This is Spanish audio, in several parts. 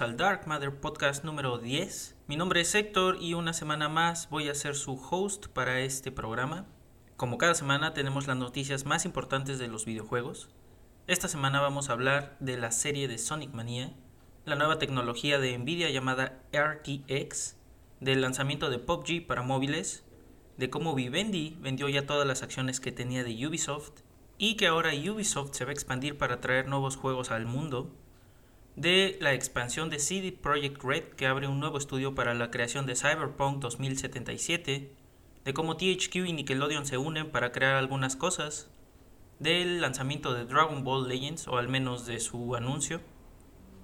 al Dark Matter Podcast número 10. Mi nombre es Héctor y una semana más voy a ser su host para este programa. Como cada semana tenemos las noticias más importantes de los videojuegos. Esta semana vamos a hablar de la serie de Sonic Mania, la nueva tecnología de Nvidia llamada RTX, del lanzamiento de PUBG para móviles, de cómo Vivendi vendió ya todas las acciones que tenía de Ubisoft y que ahora Ubisoft se va a expandir para traer nuevos juegos al mundo, de la expansión de CD Projekt Red que abre un nuevo estudio para la creación de Cyberpunk 2077, de cómo THQ y Nickelodeon se unen para crear algunas cosas, del lanzamiento de Dragon Ball Legends o al menos de su anuncio,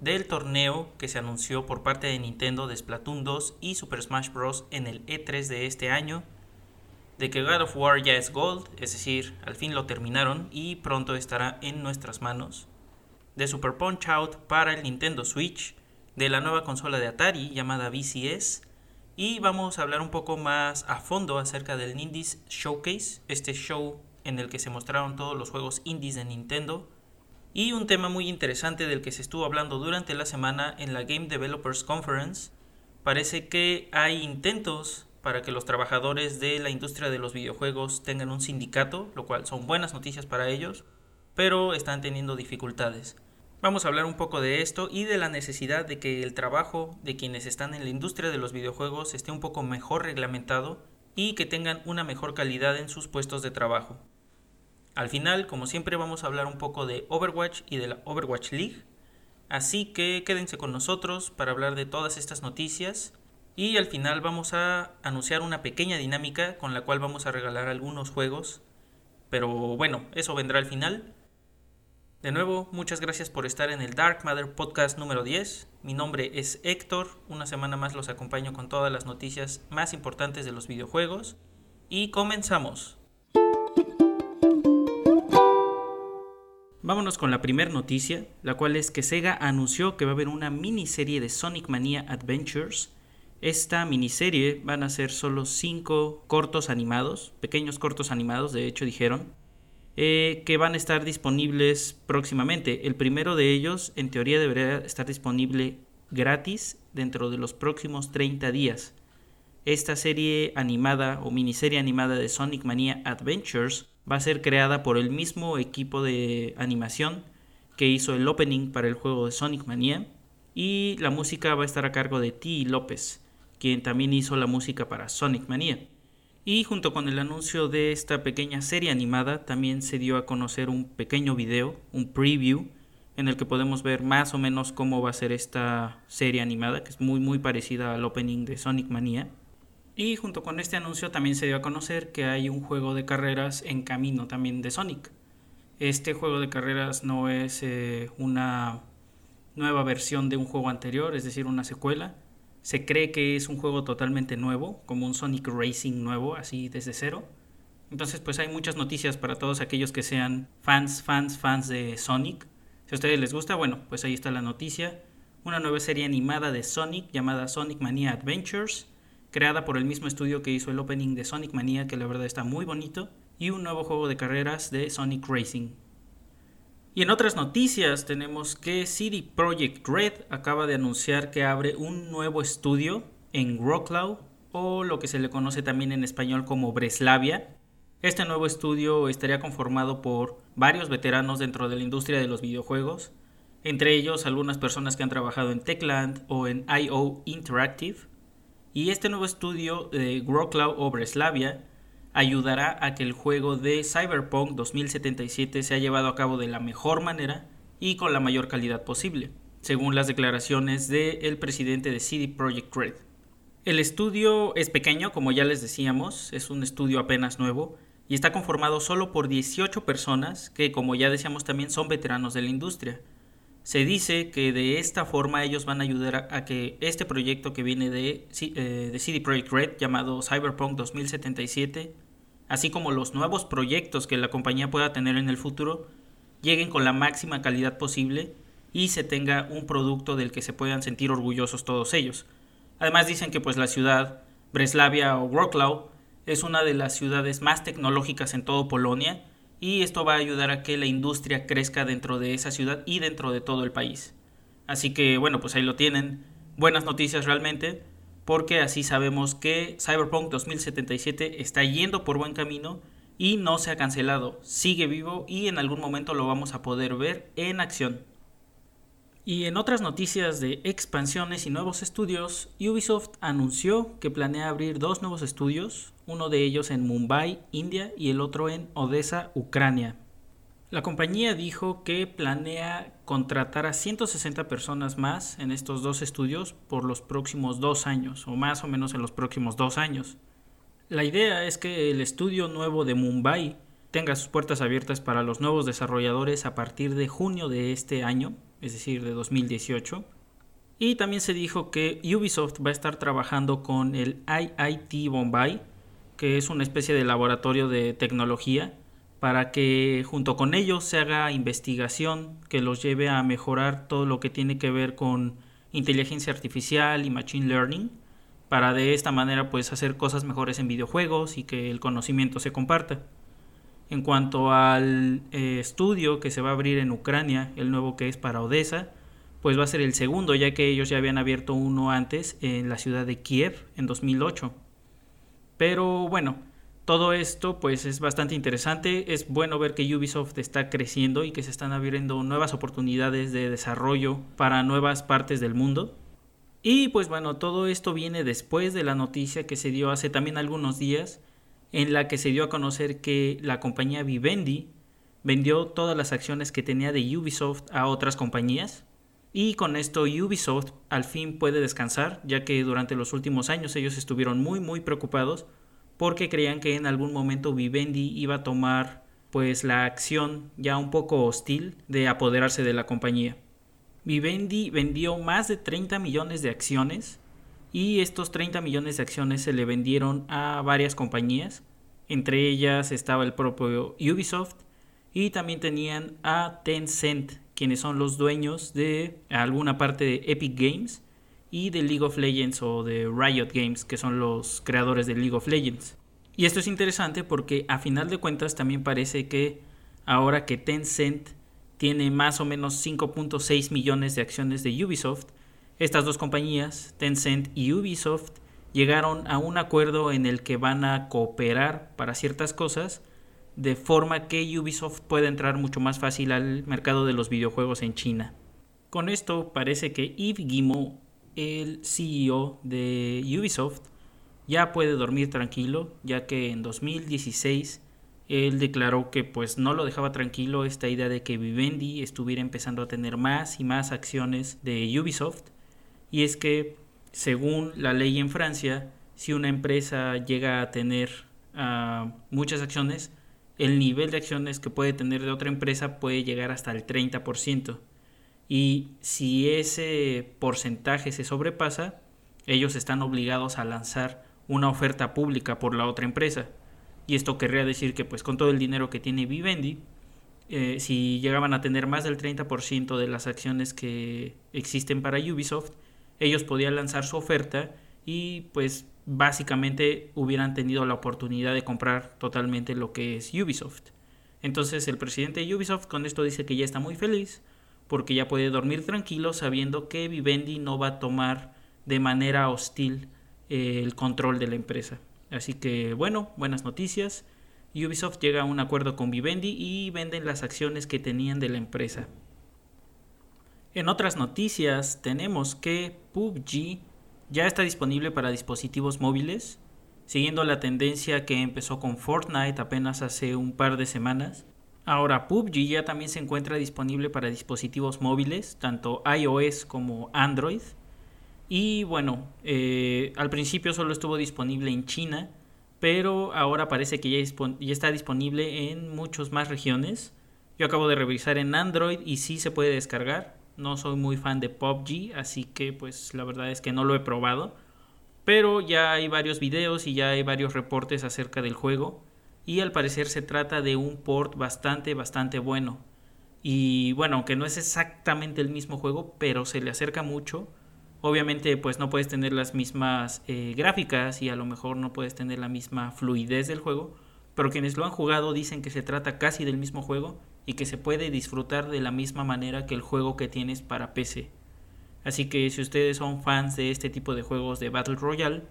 del torneo que se anunció por parte de Nintendo de Splatoon 2 y Super Smash Bros. en el E3 de este año, de que God of War ya es Gold, es decir, al fin lo terminaron y pronto estará en nuestras manos, de Super Punch Out para el Nintendo Switch, de la nueva consola de Atari llamada VCS, y vamos a hablar un poco más a fondo acerca del Indies Showcase, este show en el que se mostraron todos los juegos indies de Nintendo, y un tema muy interesante del que se estuvo hablando durante la semana en la Game Developers Conference. Parece que hay intentos para que los trabajadores de la industria de los videojuegos tengan un sindicato, lo cual son buenas noticias para ellos, pero están teniendo dificultades. Vamos a hablar un poco de esto y de la necesidad de que el trabajo de quienes están en la industria de los videojuegos esté un poco mejor reglamentado y que tengan una mejor calidad en sus puestos de trabajo. Al final, como siempre, vamos a hablar un poco de Overwatch y de la Overwatch League. Así que quédense con nosotros para hablar de todas estas noticias. Y al final vamos a anunciar una pequeña dinámica con la cual vamos a regalar algunos juegos. Pero bueno, eso vendrá al final. De nuevo, muchas gracias por estar en el Dark Matter Podcast número 10. Mi nombre es Héctor. Una semana más los acompaño con todas las noticias más importantes de los videojuegos. Y comenzamos. Vámonos con la primera noticia, la cual es que Sega anunció que va a haber una miniserie de Sonic Mania Adventures. Esta miniserie van a ser solo 5 cortos animados, pequeños cortos animados, de hecho dijeron, eh, que van a estar disponibles próximamente. El primero de ellos, en teoría, debería estar disponible gratis dentro de los próximos 30 días. Esta serie animada o miniserie animada de Sonic Mania Adventures va a ser creada por el mismo equipo de animación que hizo el opening para el juego de Sonic Mania y la música va a estar a cargo de T. López, quien también hizo la música para Sonic Mania. Y junto con el anuncio de esta pequeña serie animada también se dio a conocer un pequeño video, un preview, en el que podemos ver más o menos cómo va a ser esta serie animada, que es muy muy parecida al opening de Sonic Mania. Y junto con este anuncio también se dio a conocer que hay un juego de carreras en camino también de Sonic. Este juego de carreras no es eh, una nueva versión de un juego anterior, es decir, una secuela. Se cree que es un juego totalmente nuevo, como un Sonic Racing nuevo, así desde cero. Entonces, pues hay muchas noticias para todos aquellos que sean fans, fans, fans de Sonic. Si a ustedes les gusta, bueno, pues ahí está la noticia. Una nueva serie animada de Sonic llamada Sonic Mania Adventures creada por el mismo estudio que hizo el opening de Sonic Mania, que la verdad está muy bonito, y un nuevo juego de carreras de Sonic Racing. Y en otras noticias tenemos que CD Projekt Red acaba de anunciar que abre un nuevo estudio en Wroclaw, o lo que se le conoce también en español como Breslavia. Este nuevo estudio estaría conformado por varios veteranos dentro de la industria de los videojuegos, entre ellos algunas personas que han trabajado en Techland o en IO Interactive, y este nuevo estudio de Wroclaw o Breslavia ayudará a que el juego de Cyberpunk 2077 sea llevado a cabo de la mejor manera y con la mayor calidad posible, según las declaraciones del presidente de CD Projekt Red. El estudio es pequeño, como ya les decíamos, es un estudio apenas nuevo y está conformado solo por 18 personas que, como ya decíamos, también son veteranos de la industria. Se dice que de esta forma ellos van a ayudar a, que este proyecto que viene de, eh, de CD Projekt Red llamado Cyberpunk 2077, así como los nuevos proyectos que la compañía pueda tener en el futuro, lleguen con la máxima calidad posible y se tenga un producto del que se puedan sentir orgullosos todos ellos. Además dicen que pues la ciudad Breslavia o Wroclaw es una de las ciudades más tecnológicas en todo Polonia y esto va a ayudar a que la industria crezca dentro de esa ciudad y dentro de todo el país. Así que bueno, pues ahí lo tienen. Buenas noticias realmente, porque así sabemos que Cyberpunk 2077 está yendo por buen camino y no se ha cancelado, sigue vivo y en algún momento lo vamos a poder ver en acción. Y en otras noticias de expansiones y nuevos estudios, Ubisoft anunció que planea abrir dos nuevos estudios, uno de ellos en Mumbai, India, y el otro en Odessa, Ucrania. La compañía dijo que planea contratar a 160 personas más en estos dos estudios por los próximos dos años, o más o menos en los próximos dos años. La idea es que el estudio nuevo de Mumbai tenga sus puertas abiertas para los nuevos desarrolladores a partir de junio de este año, es decir, de 2018. Y también se dijo que Ubisoft va a estar trabajando con el IIT Bombay, que es una especie de laboratorio de tecnología, para que junto con ellos se haga investigación que los lleve a mejorar todo lo que tiene que ver con inteligencia artificial y machine learning para de esta manera pues hacer cosas mejores en videojuegos y que el conocimiento se comparta. En cuanto al eh, estudio que se va a abrir en Ucrania, el nuevo que es para Odessa, pues va a ser el segundo, ya que ellos ya habían abierto uno antes en la ciudad de Kiev en 2008. Pero bueno, todo esto pues es bastante interesante, es bueno ver que Ubisoft está creciendo y que se están abriendo nuevas oportunidades de desarrollo para nuevas partes del mundo. Y pues bueno, todo esto viene después de la noticia que se dio hace también algunos días, en la que se dio a conocer que la compañía Vivendi vendió todas las acciones que tenía de Ubisoft a otras compañías. Y con esto Ubisoft al fin puede descansar, ya que durante los últimos años ellos estuvieron muy muy preocupados porque creían que en algún momento Vivendi iba a tomar pues la acción ya un poco hostil de apoderarse de la compañía. Vivendi vendió más de 30 millones de acciones y estos 30 millones de acciones se le vendieron a varias compañías. Entre ellas estaba el propio Ubisoft y también tenían a Tencent, quienes son los dueños de alguna parte de Epic Games y de League of Legends o de Riot Games, que son los creadores de League of Legends. Y esto es interesante porque a final de cuentas también parece que ahora que Tencent tiene más o menos 5.6 millones de acciones de Ubisoft. Estas dos compañías, Tencent y Ubisoft, llegaron a un acuerdo en el que van a cooperar para ciertas cosas, de forma que Ubisoft pueda entrar mucho más fácil al mercado de los videojuegos en China. Con esto parece que Yves Guillemot, el CEO de Ubisoft, ya puede dormir tranquilo, ya que en 2016 él declaró que pues no lo dejaba tranquilo esta idea de que Vivendi estuviera empezando a tener más y más acciones de Ubisoft y es que según la ley en Francia si una empresa llega a tener ah, muchas acciones el nivel de acciones que puede tener de otra empresa puede llegar hasta el 30% y si ese porcentaje se sobrepasa ellos están obligados a lanzar una oferta pública por la otra empresa. Y esto querría decir que pues con todo el dinero que tiene Vivendi, eh, si llegaban a tener más del 30% de las acciones que existen para Ubisoft, ellos podían lanzar su oferta y pues básicamente hubieran tenido la oportunidad de comprar totalmente lo que es Ubisoft. Entonces el presidente de Ubisoft con esto dice que ya está muy feliz porque ya puede dormir tranquilo sabiendo que Vivendi no va a tomar de manera hostil eh, el control de la empresa. Así que bueno, buenas noticias. Ubisoft llega a un acuerdo con Vivendi y venden las acciones que tenían de la empresa. En otras noticias tenemos que PUBG ya está disponible para dispositivos móviles, siguiendo la tendencia que empezó con Fortnite apenas hace un par de semanas. Ahora PUBG ya también se encuentra disponible para dispositivos móviles, tanto iOS como Android. Y bueno, eh, al principio solo estuvo disponible en China, pero ahora parece que ya, ya, está disponible en muchas más regiones. Yo acabo de revisar en Android y sí se puede descargar. No soy muy fan de PUBG, así que pues la verdad es que no lo he probado. Pero ya hay varios videos y ya hay varios reportes acerca del juego. Y al parecer se trata de un port bastante, bastante bueno. Y bueno, aunque no es exactamente el mismo juego, pero se le acerca mucho Obviamente pues no puedes tener las mismas eh, gráficas y a lo mejor no puedes tener la misma fluidez del juego, pero quienes lo han jugado dicen que se trata casi del mismo juego y que se puede disfrutar de la misma manera que el juego que tienes para PC. Así que si ustedes son fans de este tipo de juegos de Battle Royale,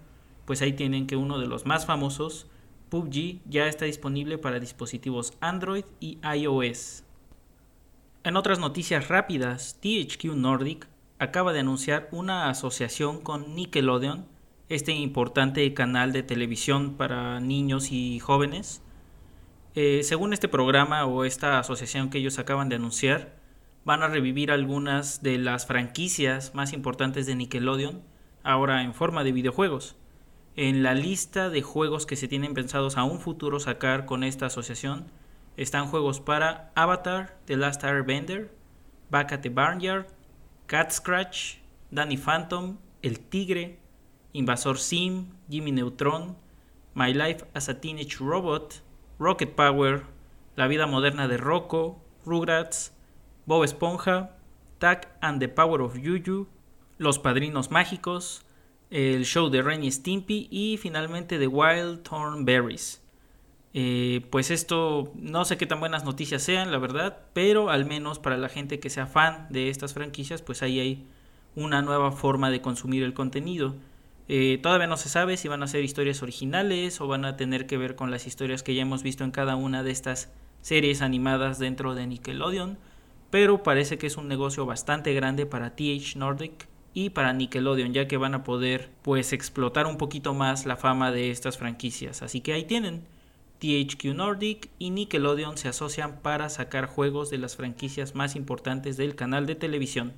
pues ahí tienen que uno de los más famosos, PUBG, ya está disponible para dispositivos Android y iOS. En otras noticias rápidas, THQ Nordic acaba de anunciar una asociación con Nickelodeon, este importante canal de televisión para niños y jóvenes. Eh, según este programa o esta asociación que ellos acaban de anunciar, van a revivir algunas de las franquicias más importantes de Nickelodeon, ahora en forma de videojuegos. En la lista de juegos que se tienen pensados a un futuro sacar con esta asociación están juegos para Avatar, The Last Airbender, Back at the Barnyard, Cat Scratch, Danny Phantom, El Tigre, Invasor Sim, Jimmy Neutron, My Life as a Teenage Robot, Rocket Power, La vida moderna de Rocco, Rugrats, Bob Esponja, Tack and the Power of Yuyu, Los Padrinos Mágicos, el show de Ren Stimpy y finalmente The Wild Thornberries. Eh, pues esto no sé qué tan buenas noticias sean, la verdad, pero al menos para la gente que sea fan de estas franquicias, pues ahí hay una nueva forma de consumir el contenido. Eh, todavía no se sabe si van a ser historias originales o van a tener que ver con las historias que ya hemos visto en cada una de estas series animadas dentro de Nickelodeon, pero parece que es un negocio bastante grande para TH Nordic y para Nickelodeon, ya que van a poder pues explotar un poquito más la fama de estas franquicias. Así que ahí tienen. THQ Nordic y Nickelodeon se asocian para sacar juegos de las franquicias más importantes del canal de televisión.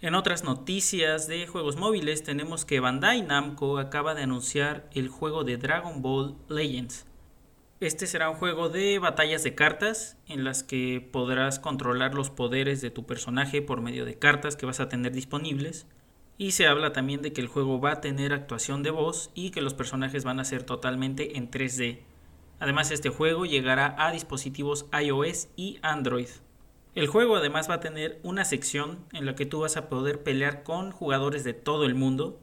En otras noticias de juegos móviles tenemos que Bandai Namco acaba de anunciar el juego de Dragon Ball Legends. Este será un juego de batallas de cartas en las que podrás controlar los poderes de tu personaje por medio de cartas que vas a tener disponibles. Y se habla también de que el juego va a tener actuación de voz y que los personajes van a ser totalmente en 3D. Además este juego llegará a dispositivos iOS y Android. El juego además va a tener una sección en la que tú vas a poder pelear con jugadores de todo el mundo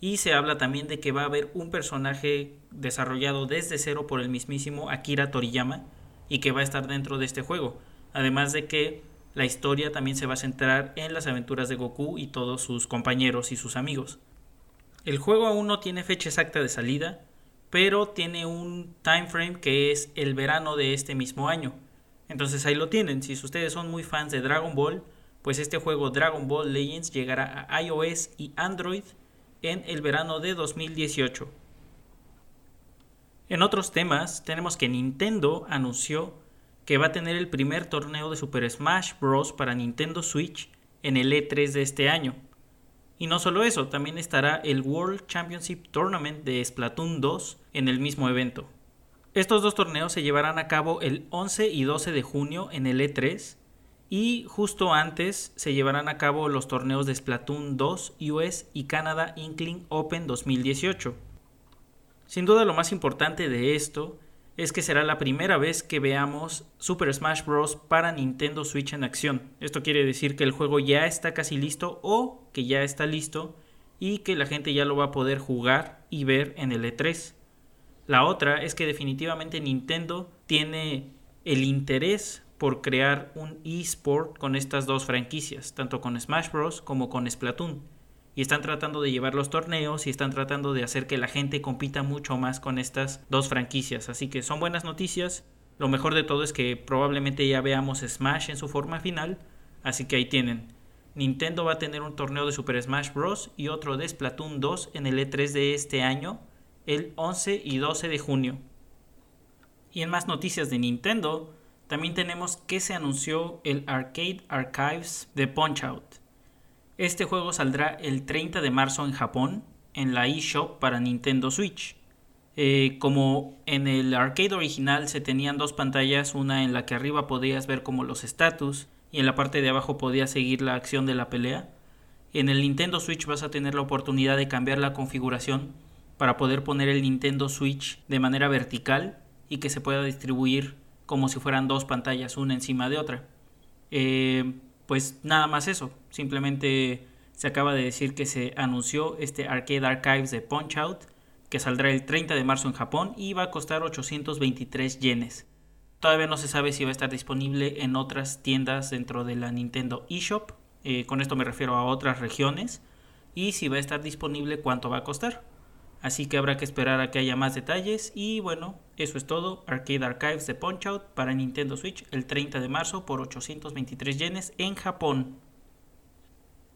y se habla también de que va a haber un personaje desarrollado desde cero por el mismísimo Akira Toriyama y que va a estar dentro de este juego. Además de que la historia también se va a centrar en las aventuras de Goku y todos sus compañeros y sus amigos. El juego aún no tiene fecha exacta de salida, pero tiene un time frame que es el verano de este mismo año. Entonces ahí lo tienen. Si ustedes son muy fans de Dragon Ball, pues este juego Dragon Ball Legends llegará a iOS y Android en el verano de 2018. En otros temas, tenemos que Nintendo anunció que va a tener el primer torneo de Super Smash Bros. para Nintendo Switch en el E3 de este año. Y no solo eso, también estará el World Championship Tournament de Splatoon 2 en el mismo evento. Estos dos torneos se llevarán a cabo el 11 y 12 de junio en el E3 y justo antes se llevarán a cabo los torneos de Splatoon 2 US y Canada Inkling Open 2018. Sin duda lo más importante de esto es que será la primera vez que veamos Super Smash Bros. para Nintendo Switch en acción. Esto quiere decir que el juego ya está casi listo o que ya está listo y que la gente ya lo va a poder jugar y ver en el E3. La otra es que definitivamente Nintendo tiene el interés por crear un eSport con estas dos franquicias, tanto con Smash Bros. como con Splatoon. Y están tratando de llevar los torneos y están tratando de hacer que la gente compita mucho más con estas dos franquicias. Así que son buenas noticias. Lo mejor de todo es que probablemente ya veamos Smash en su forma final. Así que ahí tienen. Nintendo va a tener un torneo de Super Smash Bros. y otro de Splatoon 2 en el E3 de este año, el 11 y 12 de junio. Y en más noticias de Nintendo, también tenemos que se anunció el Arcade Archives de Punch Out. Este juego saldrá el 30 de marzo en Japón en la eShop para Nintendo Switch. Eh, como en el arcade original se tenían dos pantallas, una en la que arriba podías ver como los status y en la parte de abajo podías seguir la acción de la pelea. En el Nintendo Switch vas a tener la oportunidad de cambiar la configuración para poder poner el Nintendo Switch de manera vertical y que se pueda distribuir como si fueran dos pantallas una encima de otra. Eh, pues nada más eso, simplemente se acaba de decir que se anunció este Arcade Archives de Punch Out que saldrá el 30 de marzo en Japón y va a costar 823 yenes. Todavía no se sabe si va a estar disponible en otras tiendas dentro de la Nintendo eShop, Eh, con esto me refiero a otras regiones. Y si va a estar disponible, cuánto va a costar. Así que habrá que esperar a que haya más detalles. Y bueno, eso es todo. Arcade Archives de Punch Out para Nintendo Switch el 30 de marzo por 823 yenes en Japón.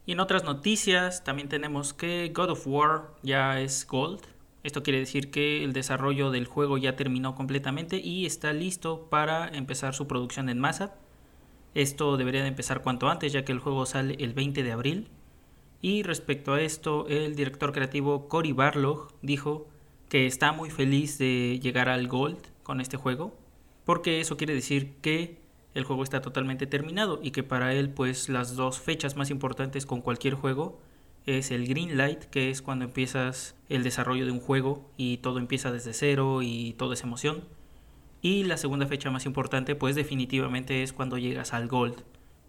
Y en otras noticias también tenemos que God of War ya es Gold. Esto quiere decir que el desarrollo del juego ya terminó completamente y está listo para empezar su producción en masa. Esto debería de empezar cuanto antes ya que el juego sale el 20 de abril. Y respecto a esto, el director creativo Cory Barlog dijo que está muy feliz de llegar al Gold con este juego, porque eso quiere decir que el juego está totalmente terminado y que para él pues las dos fechas más importantes con cualquier juego es el green light, que es cuando empiezas el desarrollo de un juego y todo empieza desde cero y todo es emoción. Y la segunda fecha más importante pues definitivamente es cuando llegas al gold,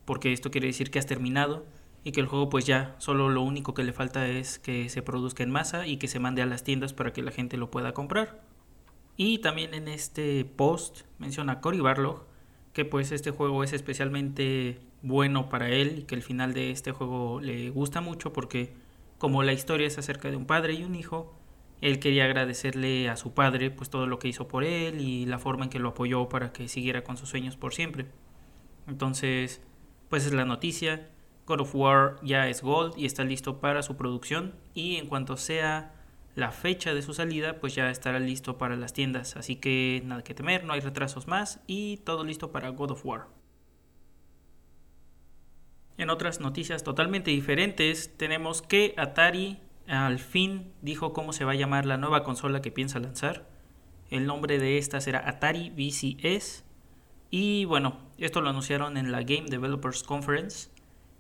porque esto quiere decir que has terminado y que el juego pues ya solo lo único que le falta es que se produzca en masa y que se mande a las tiendas para que la gente lo pueda comprar. Y también en este post menciona Cory Barlog que pues este juego es especialmente bueno para él y que el final de este juego le gusta mucho porque como la historia es acerca de un padre y un hijo, él quería agradecerle a su padre pues todo lo que hizo por él y la forma en que lo apoyó para que siguiera con sus sueños por siempre. Entonces, pues es la noticia. God of War ya es Gold y está listo para su producción y en cuanto sea la fecha de su salida pues ya estará listo para las tiendas, así que nada que temer, no hay retrasos más y todo listo para God of War. En otras noticias totalmente diferentes tenemos que Atari al fin dijo cómo se va a llamar la nueva consola que piensa lanzar. El nombre de esta será Atari VCS. Y bueno, esto lo anunciaron en la Game Developers Conference.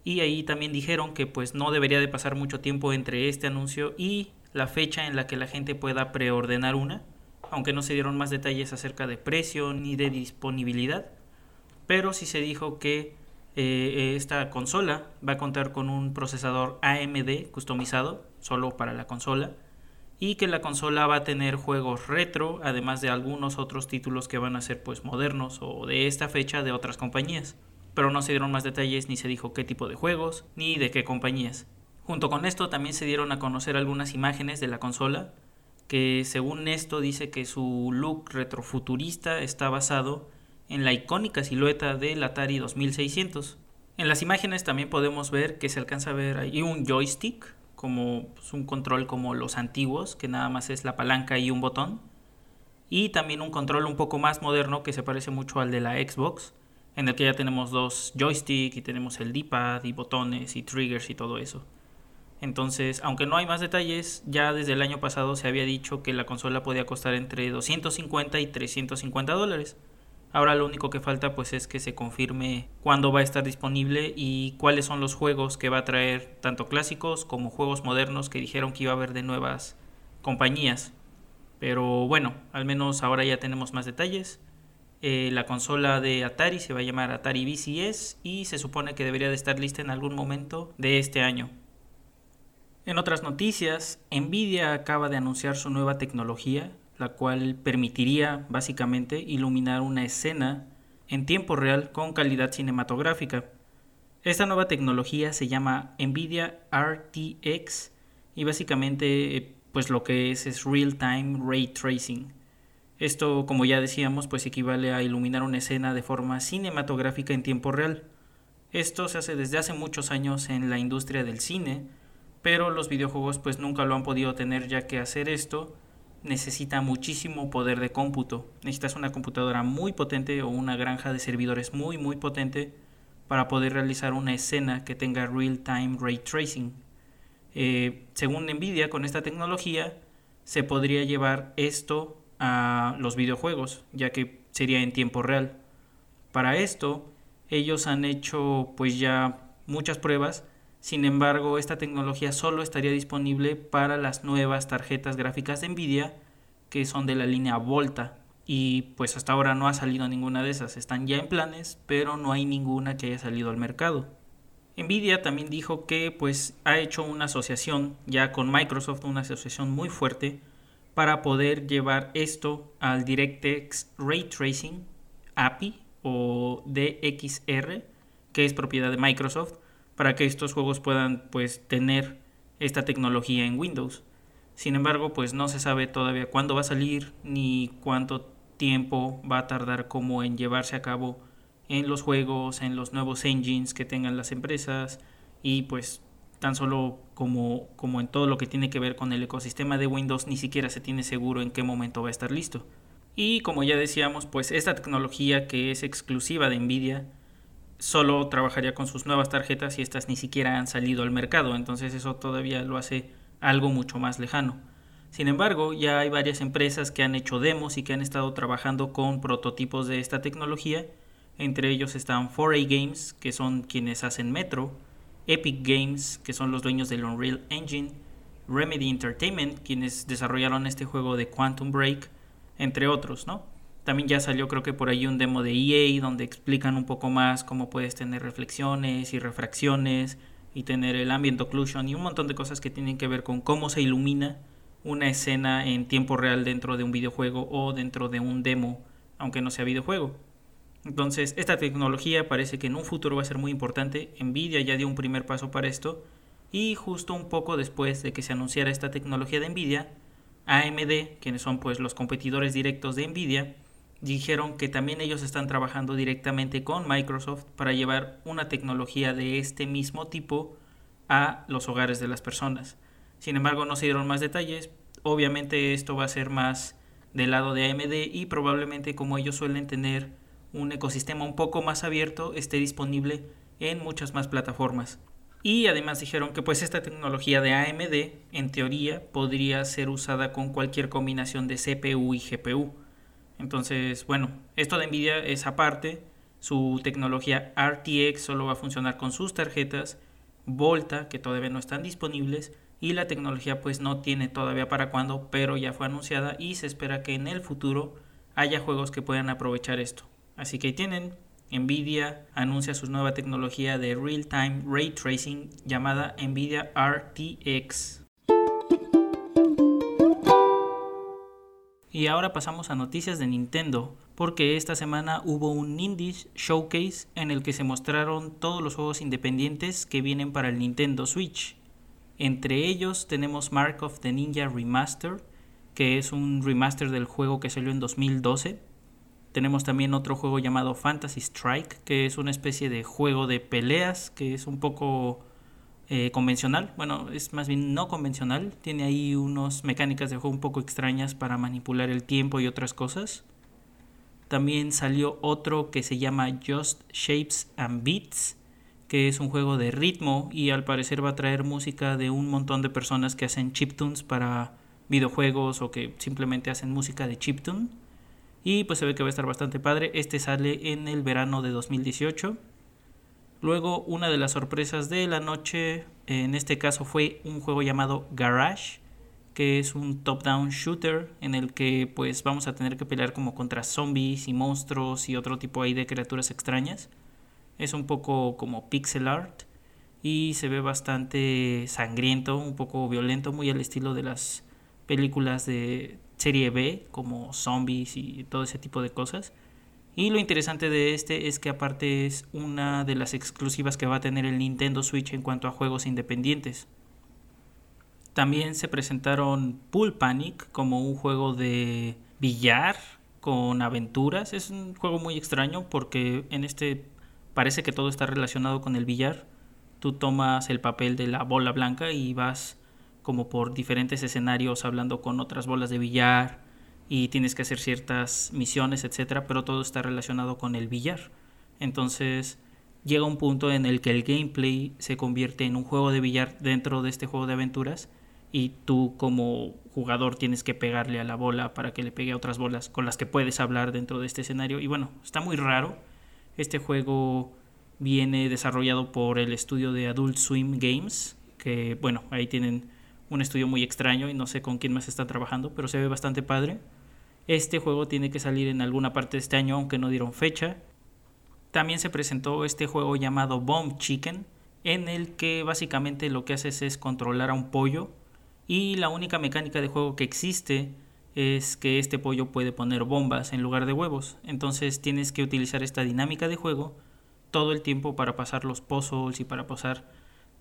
Y ahí también dijeron que pues no debería de pasar mucho tiempo entre este anuncio y la fecha en la que la gente pueda preordenar una, aunque no se dieron más detalles acerca de precio ni de disponibilidad, pero sí se dijo que eh, esta consola va a contar con un procesador AMD customizado solo para la consola y que la consola va a tener juegos retro, además de algunos otros títulos que van a ser pues modernos o de esta fecha de otras compañías. Pero no se dieron más detalles ni se dijo qué tipo de juegos ni de qué compañías. Junto con esto también se dieron a conocer algunas imágenes de la consola, que según esto dice que su look retrofuturista está basado en la icónica silueta del Atari 2600. En las imágenes también podemos ver que se alcanza a ver ahí un joystick, como pues, un control como los antiguos, que nada más es la palanca y un botón. Y también un control un poco más moderno que se parece mucho al de la Xbox, en el que ya tenemos dos joysticks y tenemos el D-pad y botones y triggers y todo eso. Entonces, aunque no hay más detalles, ya desde el año pasado se había dicho que la consola podía costar entre 250 y 350 dólares. Ahora lo único que falta pues es que se confirme cuándo va a estar disponible y cuáles son los juegos que va a traer, tanto clásicos como juegos modernos que dijeron que iba a haber de nuevas compañías. Pero bueno, al menos ahora ya tenemos más detalles. Eh, la consola de Atari se va a llamar Atari VCS y se supone que debería de estar lista en algún momento de este año. En otras noticias, Nvidia acaba de anunciar su nueva tecnología, la cual permitiría básicamente iluminar una escena en tiempo real con calidad cinematográfica. Esta nueva tecnología se llama Nvidia RTX y básicamente pues lo que es es real time ray tracing. Esto, como ya decíamos, pues equivale a iluminar una escena de forma cinematográfica en tiempo real. Esto se hace desde hace muchos años en la industria del cine, pero los videojuegos pues nunca lo han podido tener ya que hacer esto necesita muchísimo poder de cómputo. Necesitas una computadora muy potente o una granja de servidores muy muy potente para poder realizar una escena que tenga real-time ray tracing. Eh, según Nvidia, con esta tecnología se podría llevar esto a los videojuegos, ya que sería en tiempo real. Para esto, ellos han hecho pues ya muchas pruebas sin embargo, esta tecnología solo estaría disponible para las nuevas tarjetas gráficas de Nvidia que son de la línea Volta y pues hasta ahora no ha salido ninguna de esas, están ya en planes, pero no hay ninguna que haya salido al mercado. Nvidia también dijo que pues ha hecho una asociación ya con Microsoft, una asociación muy fuerte para poder llevar esto al DirectX Ray Tracing API o DXR, que es propiedad de Microsoft para que estos juegos puedan pues tener esta tecnología en Windows. Sin embargo, pues no se sabe todavía cuándo va a salir ni cuánto tiempo va a tardar como en llevarse a cabo en los juegos, en los nuevos engines que tengan las empresas y pues tan solo como, en todo lo que tiene que ver con el ecosistema de Windows ni siquiera se tiene seguro en qué momento va a estar listo. Y como ya decíamos, pues esta tecnología que es exclusiva de Nvidia solo trabajaría con sus nuevas tarjetas y estas ni siquiera han salido al mercado, entonces eso todavía lo hace algo mucho más lejano. Sin embargo, ya hay varias empresas que han hecho demos y que han estado trabajando con prototipos de esta tecnología. Entre ellos están 4A Games, que son quienes hacen Metro, Epic Games, que son los dueños del Unreal Engine, Remedy Entertainment, quienes desarrollaron este juego de Quantum Break, entre otros, ¿no? También ya salió creo que por ahí un demo de EA donde explican un poco más cómo puedes tener reflexiones y refracciones y tener el ambient occlusion y un montón de cosas que tienen que ver con cómo se ilumina una escena en tiempo real dentro de un videojuego o dentro de un demo, aunque no sea videojuego. Entonces, esta tecnología parece que en un futuro va a ser muy importante. Nvidia ya dio un primer paso para esto y justo un poco después de que se anunciara esta tecnología de Nvidia, AMD, quienes son pues los competidores directos de Nvidia, dijeron que también ellos están trabajando directamente con Microsoft para llevar una tecnología de este mismo tipo a los hogares de las personas. Sin embargo, no se dieron más detalles. Obviamente esto va a ser más del lado de AMD y probablemente como ellos suelen tener un ecosistema un poco más abierto, esté disponible en muchas más plataformas. Y además dijeron que pues esta tecnología de AMD en teoría podría ser usada con cualquier combinación de CPU y GPU. Entonces, bueno, esto de Nvidia es aparte. Su tecnología RTX solo va a funcionar con sus tarjetas. Volta, que todavía no están disponibles y la tecnología pues no tiene todavía para cuándo, pero ya fue anunciada y se espera que en el futuro haya juegos que puedan aprovechar esto. Así que ahí tienen, Nvidia anuncia su nueva tecnología de real-time ray tracing llamada Nvidia RTX. Y ahora pasamos a noticias de Nintendo, porque esta semana hubo un Indies Showcase en el que se mostraron todos los juegos independientes que vienen para el Nintendo Switch. Entre ellos tenemos Mark of the Ninja Remaster, que es un remaster del juego que salió en 2012. Tenemos también otro juego llamado Fantasy Strike, que es una especie de juego de peleas, que es un poco eh, convencional. Bueno, es más bien no convencional. Tiene ahí unas mecánicas de juego un poco extrañas para manipular el tiempo y otras cosas. También salió otro que se llama Just Shapes and Beats, que es un juego de ritmo y al parecer va a traer música de un montón de personas que hacen chiptunes para videojuegos o que simplemente hacen música de chiptune. Y pues se ve que va a estar bastante padre. Este sale en el verano de 2018. Luego una de las sorpresas de la noche, en este caso fue un juego llamado Garage, que es un top-down shooter en el que pues vamos a tener que pelear como contra zombies y monstruos y otro tipo ahí de criaturas extrañas. Es un poco como pixel art y se ve bastante sangriento, un poco violento, muy al estilo de las películas de serie B, como zombies y todo ese tipo de cosas. Y lo interesante de este es que aparte es una de las exclusivas que va a tener el Nintendo Switch en cuanto a juegos independientes. También se presentaron Pool Panic como un juego de billar con aventuras. Es un juego muy extraño porque en este parece que todo está relacionado con el billar. Tú tomas el papel de la bola blanca y vas como por diferentes escenarios hablando con otras bolas de billar y tienes que hacer ciertas misiones, etcétera, pero todo está relacionado con el billar. Entonces llega un punto en el que el gameplay se convierte en un juego de billar dentro de este juego de aventuras y tú como jugador tienes que pegarle a la bola para que le pegue a otras bolas con las que puedes hablar dentro de este escenario y bueno, está muy raro este juego viene desarrollado por el estudio de Adult Swim Games, que bueno, ahí tienen un estudio muy extraño y no sé con quién más están trabajando, pero se ve bastante padre. Este juego tiene que salir en alguna parte de este año, aunque no dieron fecha. También se presentó este juego llamado Bomb Chicken, en el que básicamente lo que haces es controlar a un pollo y la única mecánica de juego que existe es que este pollo puede poner bombas en lugar de huevos. Entonces tienes que utilizar esta dinámica de juego todo el tiempo para pasar los puzzles y para pasar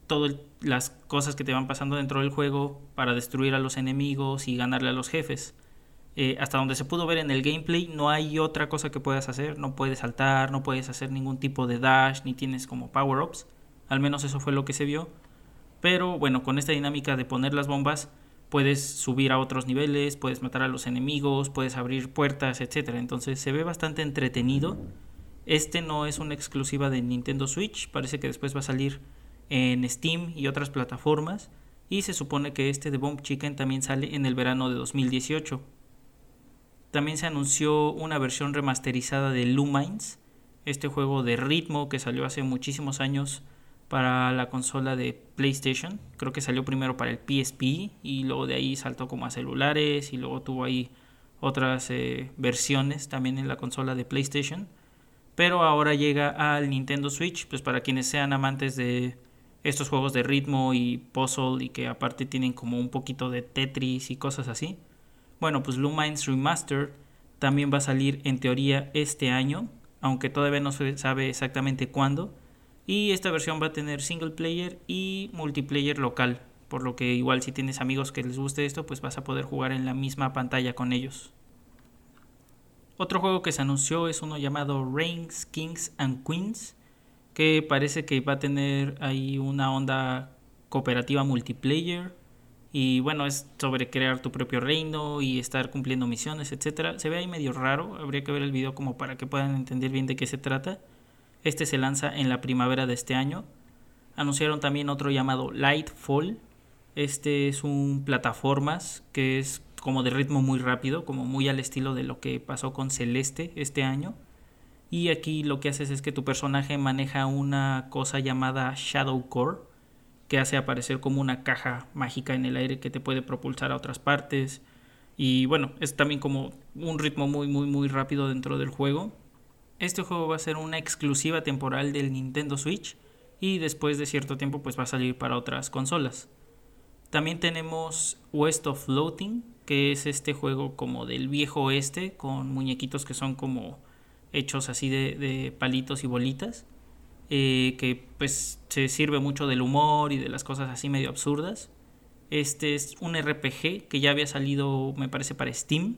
todas las cosas que te van pasando dentro del juego para destruir a los enemigos y ganarle a los jefes. Eh, hasta donde se pudo ver en el gameplay, no hay otra cosa que puedas hacer. No puedes saltar, no puedes hacer ningún tipo de dash, ni tienes como power-ups. Al menos eso fue lo que se vio. Pero bueno, con esta dinámica de poner las bombas, puedes subir a otros niveles, puedes matar a los enemigos, puedes abrir puertas, etc. Entonces se ve bastante entretenido. Este no es una exclusiva de Nintendo Switch, parece que después va a salir en Steam y otras plataformas. Y se supone que este de Bomb Chicken también sale en el verano de 2018. También se anunció una versión remasterizada de Lumines, este juego de ritmo que salió hace muchísimos años para la consola de PlayStation. Creo que salió primero para el PSP y luego de ahí saltó como a celulares y luego tuvo ahí otras eh, versiones también en la consola de PlayStation. Pero ahora llega al Nintendo Switch, pues para quienes sean amantes de estos juegos de ritmo y puzzle y que aparte tienen como un poquito de Tetris y cosas así. Bueno, pues Lumines Remastered también va a salir en teoría este año, aunque todavía no se sabe exactamente cuándo y esta versión va a tener single player y multiplayer local. Por lo que igual si tienes amigos que les guste esto, pues vas a poder jugar en la misma pantalla con ellos. Otro juego que se anunció es uno llamado Reigns, Kings and Queens, que parece que va a tener ahí una onda cooperativa multiplayer. Y bueno, es sobre crear tu propio reino y estar cumpliendo misiones, etc. Se ve ahí medio raro, habría que ver el video como para que puedan entender bien de qué se trata. Este se lanza en la primavera de este año. Anunciaron también otro llamado Lightfall. Este es un plataformas que es como de ritmo muy rápido, como muy al estilo de lo que pasó con Celeste este año. Y aquí lo que haces es que tu personaje maneja una cosa llamada Shadow Core, que hace aparecer como una caja mágica en el aire que te puede propulsar a otras partes. Y bueno, es también como un ritmo muy, muy, muy rápido dentro del juego. Este juego va a ser una exclusiva temporal del Nintendo Switch y después de cierto tiempo pues va a salir para otras consolas. También tenemos West of Floating, que es este juego como del viejo oeste con muñequitos que son como hechos así de, palitos y bolitas. Eh, que pues se sirve mucho del humor y de las cosas así medio absurdas. Este es un RPG que ya había salido me parece para Steam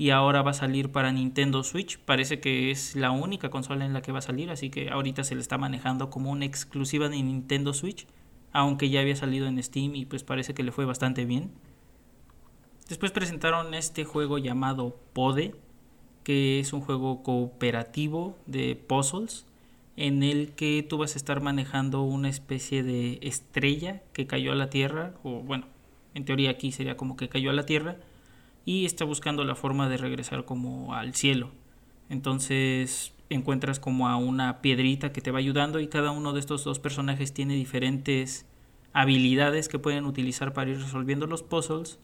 y ahora va a salir para Nintendo Switch. Parece que es la única consola en la que va a salir, así que ahorita se le está manejando como una exclusiva de Nintendo Switch, aunque ya había salido en Steam y pues parece que le fue bastante bien. Después presentaron este juego llamado Pode, que es un juego cooperativo de puzzles en el que tú vas a estar manejando una especie de estrella que cayó a la Tierra, o bueno, en teoría aquí sería como que cayó a la Tierra, y está buscando la forma de regresar como al cielo. Entonces encuentras como a una piedrita que te va ayudando y cada uno de estos dos personajes tiene diferentes habilidades que pueden utilizar para ir resolviendo los puzzles.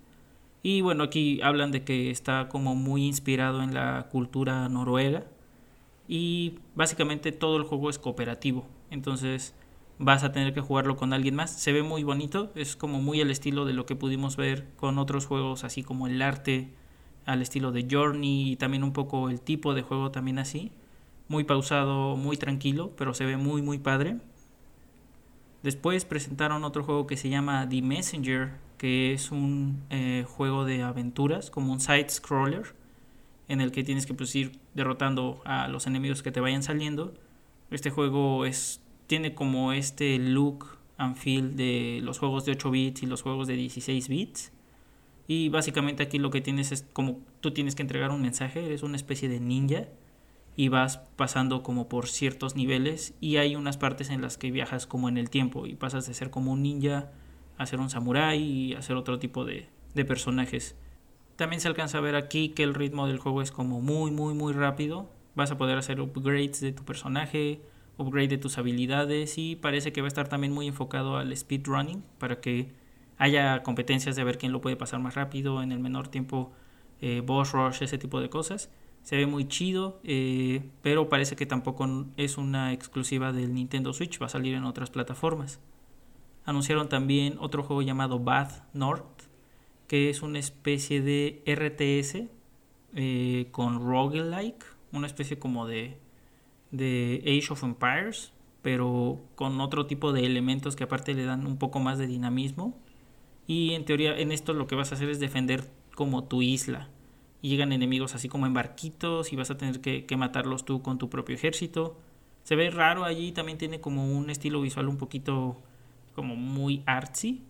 Y bueno, aquí hablan de que está como muy inspirado en la cultura noruega y básicamente todo el juego es cooperativo. Entonces vas a tener que jugarlo con alguien más. Se ve muy bonito, es como muy al estilo de lo que pudimos ver con otros juegos, así como el arte al estilo de Journey y también un poco el tipo de juego también así. Muy pausado, muy tranquilo, pero se ve muy muy padre. Después presentaron otro juego que se llama The Messenger, que es un eh, juego de aventuras, como un side scroller, en el que tienes que pues, ir derrotando a los enemigos que te vayan saliendo. Este juego es tiene como este look and feel de los juegos de 8 bits y los juegos de 16 bits. Y básicamente aquí lo que tienes es como tú tienes que entregar un mensaje, eres una especie de ninja y vas pasando como por ciertos niveles y hay unas partes en las que viajas como en el tiempo y pasas de ser como un ninja a ser un samurái y a ser otro tipo de, de personajes. También se alcanza a ver aquí que el ritmo del juego es como muy muy muy rápido. Vas a poder hacer upgrades de tu personaje, upgrade de tus habilidades y parece que va a estar también muy enfocado al speedrunning para que haya competencias de ver quién lo puede pasar más rápido en el menor tiempo, eh, boss rush, ese tipo de cosas. Se ve muy chido, eh, pero parece que tampoco es una exclusiva del Nintendo Switch, va a salir en otras plataformas. Anunciaron también otro juego llamado Bath North, que es una especie de RTS eh, con roguelike, una especie como de de Age of Empires, pero con otro tipo de elementos que aparte le dan un poco más de dinamismo. Y en teoría en esto lo que vas a hacer es defender como tu isla. Y llegan enemigos así como en barquitos y vas a tener que, matarlos tú con tu propio ejército. Se ve raro allí, también tiene como un estilo visual un poquito como muy artsy.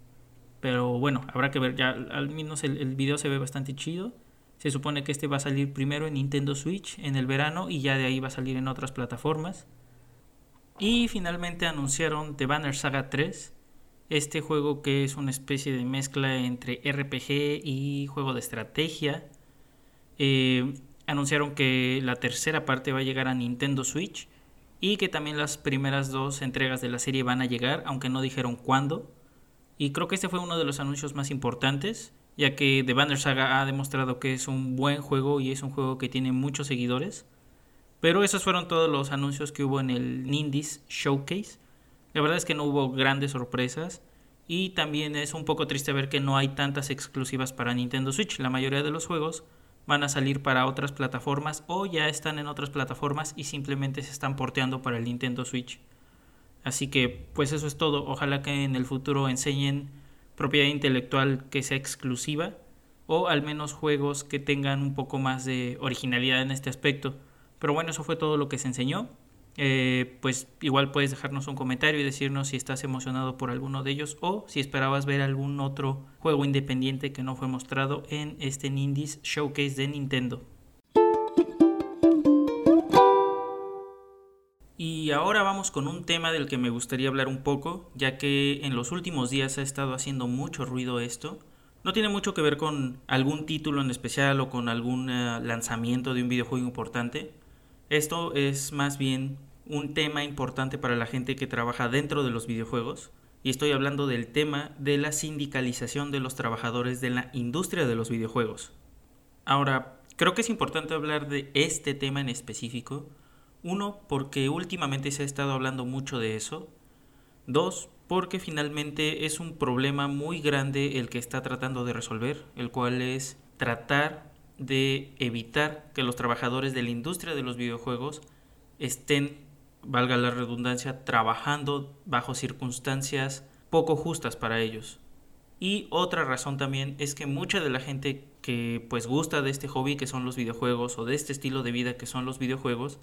Pero bueno, habrá que ver, ya al menos el, el video se ve bastante chido. Se supone que este va a salir primero en Nintendo Switch en el verano y ya de ahí va a salir en otras plataformas. Y finalmente anunciaron The Banner Saga 3, este juego que es una especie de mezcla entre RPG y juego de estrategia. Eh, anunciaron que la tercera parte va a llegar a Nintendo Switch y que también las primeras dos entregas de la serie van a llegar, aunque no dijeron cuándo. Y creo que este fue uno de los anuncios más importantes, ya que The Banner Saga ha demostrado que es un buen juego y es un juego que tiene muchos seguidores. Pero esos fueron todos los anuncios que hubo en el Nindies Showcase. La verdad es que no hubo grandes sorpresas. Y también es un poco triste ver que no hay tantas exclusivas para Nintendo Switch. La mayoría de los juegos van a salir para otras plataformas o ya están en otras plataformas y simplemente se están porteando para el Nintendo Switch. Así que pues eso es todo. Ojalá que en el futuro enseñen propiedad intelectual que sea exclusiva o al menos juegos que tengan un poco más de originalidad en este aspecto. Pero bueno, eso fue todo lo que se enseñó. Eh, pues igual puedes dejarnos un comentario y decirnos si estás emocionado por alguno de ellos o si esperabas ver algún otro juego independiente que no fue mostrado en este Indies Showcase de Nintendo. Y ahora vamos con un tema del que me gustaría hablar un poco, ya que en los últimos días ha estado haciendo mucho ruido esto. No tiene mucho que ver con algún título en especial o con algún eh, lanzamiento de un videojuego importante, esto es más bien un tema importante para la gente que trabaja dentro de los videojuegos y estoy hablando del tema de la sindicalización de los trabajadores de la industria de los videojuegos. Ahora, creo que es importante hablar de este tema en específico. Uno, porque últimamente se ha estado hablando mucho de eso. Dos, porque finalmente es un problema muy grande el que está tratando de resolver, el cual es tratar de evitar que los trabajadores de la industria de los videojuegos estén, valga la redundancia, trabajando bajo circunstancias poco justas para ellos. Y otra razón también es que mucha de la gente que pues gusta de este hobby que son los videojuegos o de este estilo de vida que son los videojuegos,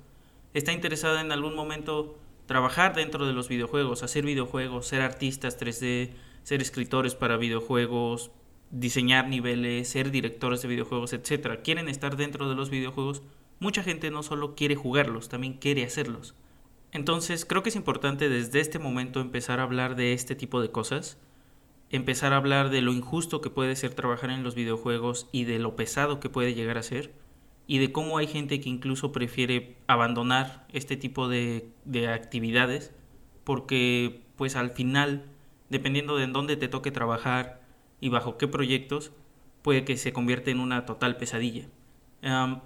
está interesada en algún momento trabajar dentro de los videojuegos, hacer videojuegos, ser artistas 3D, ser escritores para videojuegos, diseñar niveles, ser directores de videojuegos, etcétera, quieren estar dentro de los videojuegos, mucha gente no solo quiere jugarlos, también quiere hacerlos. Entonces, creo que es importante desde este momento empezar a hablar de este tipo de cosas, empezar a hablar de lo injusto que puede ser trabajar en los videojuegos y de lo pesado que puede llegar a ser, y de cómo hay gente que incluso prefiere abandonar este tipo de, de actividades, porque pues al final, dependiendo de en dónde te toque trabajar, y bajo qué proyectos puede que se convierta en una total pesadilla.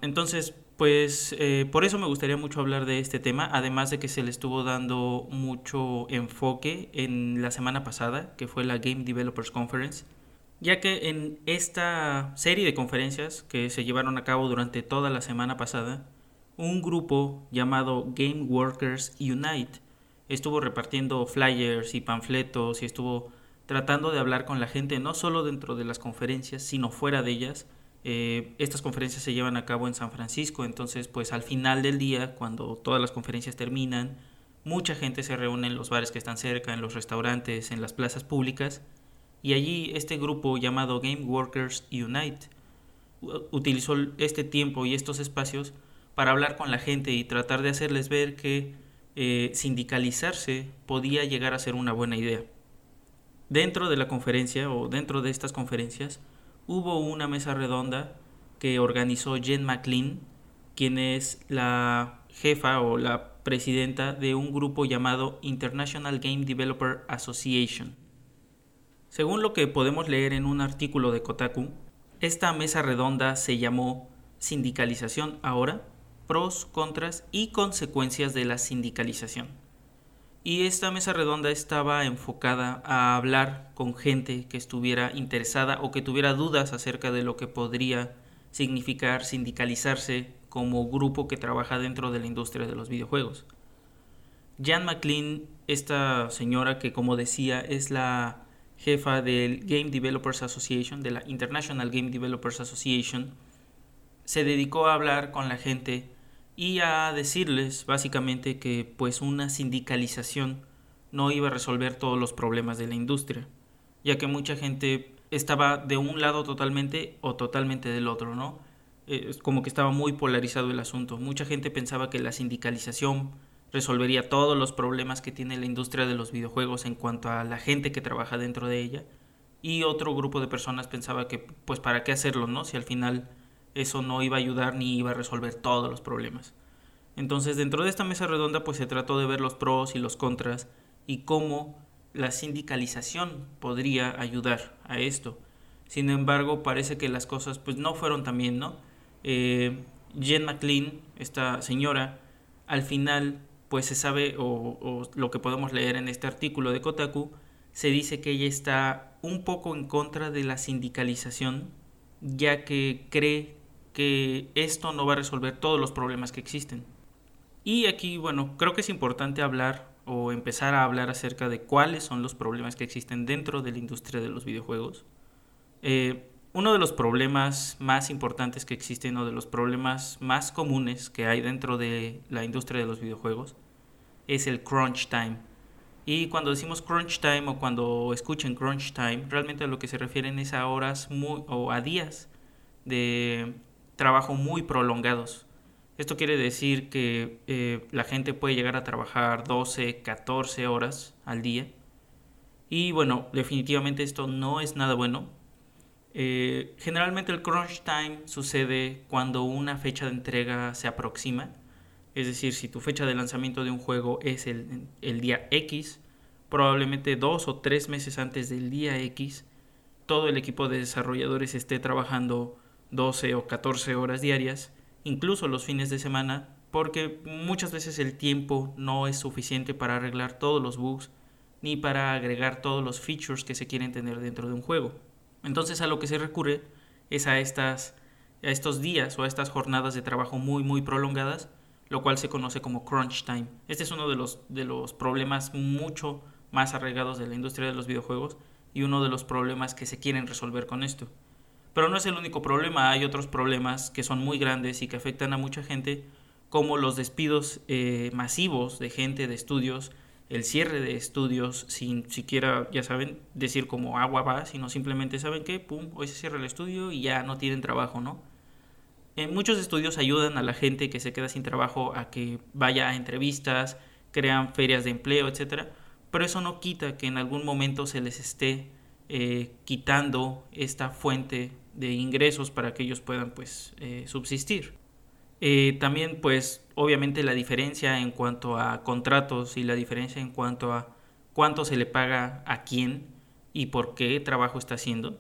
entonces, pues eh, por eso me gustaría mucho hablar de este tema, además de que se le estuvo dando mucho enfoque en la semana pasada, que fue la Game Developers Conference, ya que en esta serie de conferencias que se llevaron a cabo durante toda la semana pasada, un grupo llamado Game Workers Unite estuvo repartiendo flyers y panfletos y estuvo tratando de hablar con la gente, no solo dentro de las conferencias, sino fuera de ellas. Eh, estas conferencias se llevan a cabo en San Francisco, entonces pues al final del día, cuando todas las conferencias terminan, mucha gente se reúne en los bares que están cerca, en los restaurantes, en las plazas públicas, y allí este grupo llamado Game Workers Unite utilizó este tiempo y estos espacios para hablar con la gente y tratar de hacerles ver que eh, sindicalizarse podía llegar a ser una buena idea. Dentro de la conferencia o dentro de estas conferencias hubo una mesa redonda que organizó Jen McLean, quien es la jefa o la presidenta de un grupo llamado International Game Developer Association. Según lo que podemos leer en un artículo de Kotaku, esta mesa redonda se llamó Sindicalización ahora, pros, contras y consecuencias de la sindicalización. Y esta mesa redonda estaba enfocada a hablar con gente que estuviera interesada o que tuviera dudas acerca de lo que podría significar sindicalizarse como grupo que trabaja dentro de la industria de los videojuegos. Jan McLean, esta señora que como decía es la jefa del Game Developers Association, de la International Game Developers Association, se dedicó a hablar con la gente y a decirles básicamente que pues una sindicalización no iba a resolver todos los problemas de la industria, ya que mucha gente estaba de un lado totalmente o totalmente del otro, ¿no? Eh, es como que estaba muy polarizado el asunto. Mucha gente pensaba que la sindicalización resolvería todos los problemas que tiene la industria de los videojuegos en cuanto a la gente que trabaja dentro de ella. Y otro grupo de personas pensaba que, pues, ¿para qué hacerlo, no? Si al final eso no iba a ayudar ni iba a resolver todos los problemas. Entonces, dentro de esta mesa redonda, pues se trató de ver los pros y los contras y cómo la sindicalización podría ayudar a esto. Sin embargo, parece que las cosas pues no fueron tan bien, ¿no? Eh, Jen McLean, esta señora, al final pues se sabe, o, lo que podemos leer en este artículo de Kotaku, se dice que ella está un poco en contra de la sindicalización, ya que cree que esto no va a resolver todos los problemas que existen. Y aquí, bueno, creo que es importante hablar o empezar a hablar acerca de cuáles son los problemas que existen dentro de la industria de los videojuegos. Eh, uno de los problemas más importantes que existen o de los problemas más comunes que hay dentro de la industria de los videojuegos es el crunch time. Y cuando decimos crunch time o cuando escuchen crunch time, realmente a lo que se refieren es a horas muy, o a días de trabajo muy prolongados. Esto quiere decir que eh, la gente puede llegar a trabajar 12, 14 horas al día. Y bueno, definitivamente esto no es nada bueno. Eh, generalmente el crunch time sucede cuando una fecha de entrega se aproxima. Es decir, si tu fecha de lanzamiento de un juego es el, el día X, probablemente dos o tres meses antes del día X, todo el equipo de desarrolladores esté trabajando 12 o 14 horas diarias incluso los fines de semana, porque muchas veces el tiempo no es suficiente para arreglar todos los bugs ni para agregar todos los features que se quieren tener dentro de un juego. Entonces a lo que se recurre es a estas a estos días o a estas jornadas de trabajo muy muy prolongadas, lo cual se conoce como crunch time. Este es uno de los de los problemas mucho más arraigados de la industria de los videojuegos y uno de los problemas que se quieren resolver con esto. Pero no es el único problema, hay otros problemas que son muy grandes y que afectan a mucha gente, como los despidos eh, masivos de gente de estudios, el cierre de estudios sin siquiera, ya saben, decir como agua va, sino simplemente saben que, pum, hoy se cierra el estudio y ya no tienen trabajo, ¿no? Eh, muchos estudios ayudan a la gente que se queda sin trabajo a que vaya a entrevistas, crean ferias de empleo, etcétera, pero eso no quita que en algún momento se les esté eh, quitando esta fuente de ingresos para que ellos puedan pues eh, subsistir. Eh, también pues obviamente la diferencia en cuanto a contratos y la diferencia en cuanto a cuánto se le paga a quién y por qué trabajo está haciendo.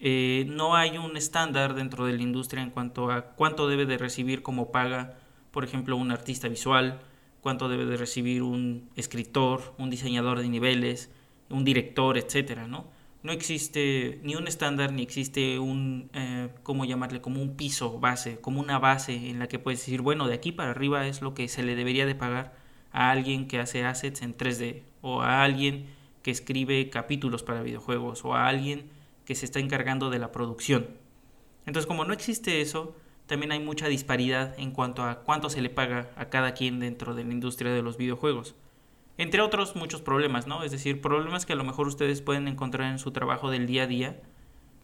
Eh, no hay un estándar dentro de la industria en cuanto a cuánto debe de recibir como paga, por ejemplo, un artista visual, cuánto debe de recibir un escritor, un diseñador de niveles, un director, etcétera, ¿no? No existe ni un estándar ni existe un, eh, ¿cómo llamarle? Como un piso base, como una base en la que puedes decir, bueno, de aquí para arriba es lo que se le debería de pagar a alguien que hace assets en 3D o a alguien que escribe capítulos para videojuegos o a alguien que se está encargando de la producción. Entonces, como no existe eso, también hay mucha disparidad en cuanto a cuánto se le paga a cada quien dentro de la industria de los videojuegos entre otros muchos problemas, ¿no? Es decir, problemas que a lo mejor ustedes pueden encontrar en su trabajo del día a día,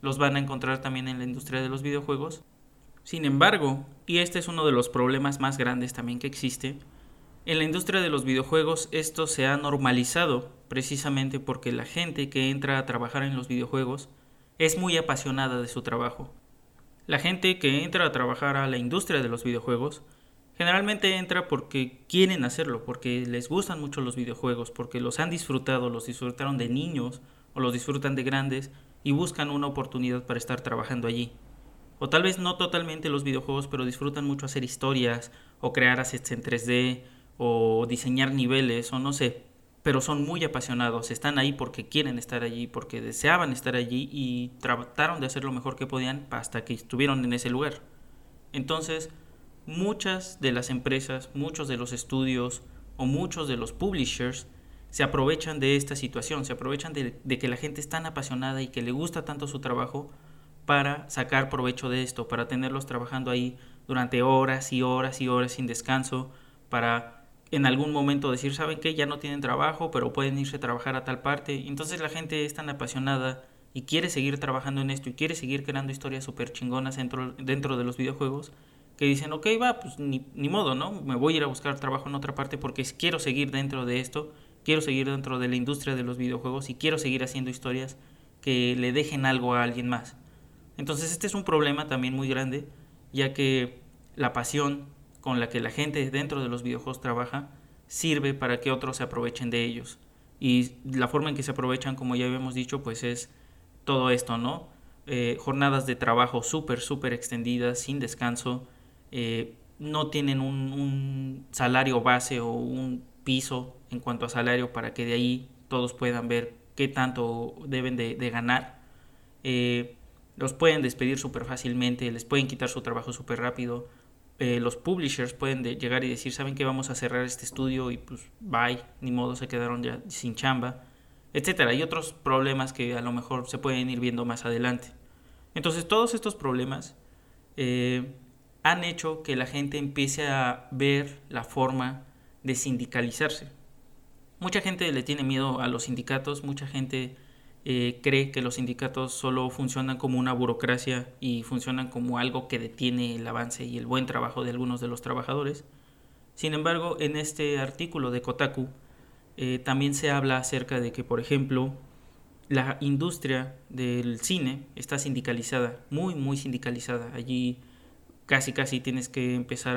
los van a encontrar también en la industria de los videojuegos. Sin embargo, y este es uno de los problemas más grandes también que existe, en la industria de los videojuegos esto se ha normalizado precisamente porque la gente que entra a trabajar en los videojuegos es muy apasionada de su trabajo. La gente que entra a trabajar a la industria de los videojuegos Generalmente entra porque quieren hacerlo, porque les gustan mucho los videojuegos, porque los han disfrutado, los disfrutaron de niños o los disfrutan de grandes y buscan una oportunidad para estar trabajando allí. O tal vez no totalmente los videojuegos, pero disfrutan mucho hacer historias o crear assets en 3D o diseñar niveles o no sé, pero son muy apasionados, están ahí porque quieren estar allí, porque deseaban estar allí y trataron de hacer lo mejor que podían hasta que estuvieron en ese lugar. Entonces, muchas de las empresas, muchos de los estudios o muchos de los publishers se aprovechan de esta situación, se aprovechan de, que la gente es tan apasionada y que le gusta tanto su trabajo para sacar provecho de esto, para tenerlos trabajando ahí durante horas y horas y horas sin descanso, para en algún momento decir, ¿saben qué? Ya no tienen trabajo, pero pueden irse a trabajar a tal parte. Entonces la gente es tan apasionada y quiere seguir trabajando en esto y quiere seguir creando historias súper chingonas dentro, dentro de los videojuegos, que dicen, ok, va, pues ni, ni modo, ¿no? Me voy a ir a buscar trabajo en otra parte porque quiero seguir dentro de esto, quiero seguir dentro de la industria de los videojuegos y quiero seguir haciendo historias que le dejen algo a alguien más. Entonces este es un problema también muy grande, ya que la pasión con la que la gente dentro de los videojuegos trabaja sirve para que otros se aprovechen de ellos. Y la forma en que se aprovechan, como ya habíamos dicho, pues es todo esto, ¿no? Eh, jornadas de trabajo súper, súper extendidas, sin descanso, eh, no tienen un, salario base o un piso en cuanto a salario para que de ahí todos puedan ver qué tanto deben de, ganar. Eh, los pueden despedir súper fácilmente, les pueden quitar su trabajo súper rápido. Eh, los publishers pueden llegar y decir, saben que vamos a cerrar este estudio y pues bye, ni modo, se quedaron ya sin chamba, etcétera. Hay otros problemas que a lo mejor se pueden ir viendo más adelante. Entonces todos estos problemas han hecho que la gente empiece a ver la forma de sindicalizarse. Mucha gente le tiene miedo a los sindicatos, mucha gente eh, cree que los sindicatos solo funcionan como una burocracia y funcionan como algo que detiene el avance y el buen trabajo de algunos de los trabajadores. Sin embargo, en este artículo de Kotaku eh, también se habla acerca de que, por ejemplo, la industria del cine está sindicalizada, muy, muy sindicalizada. Allí casi, casi tienes que empezar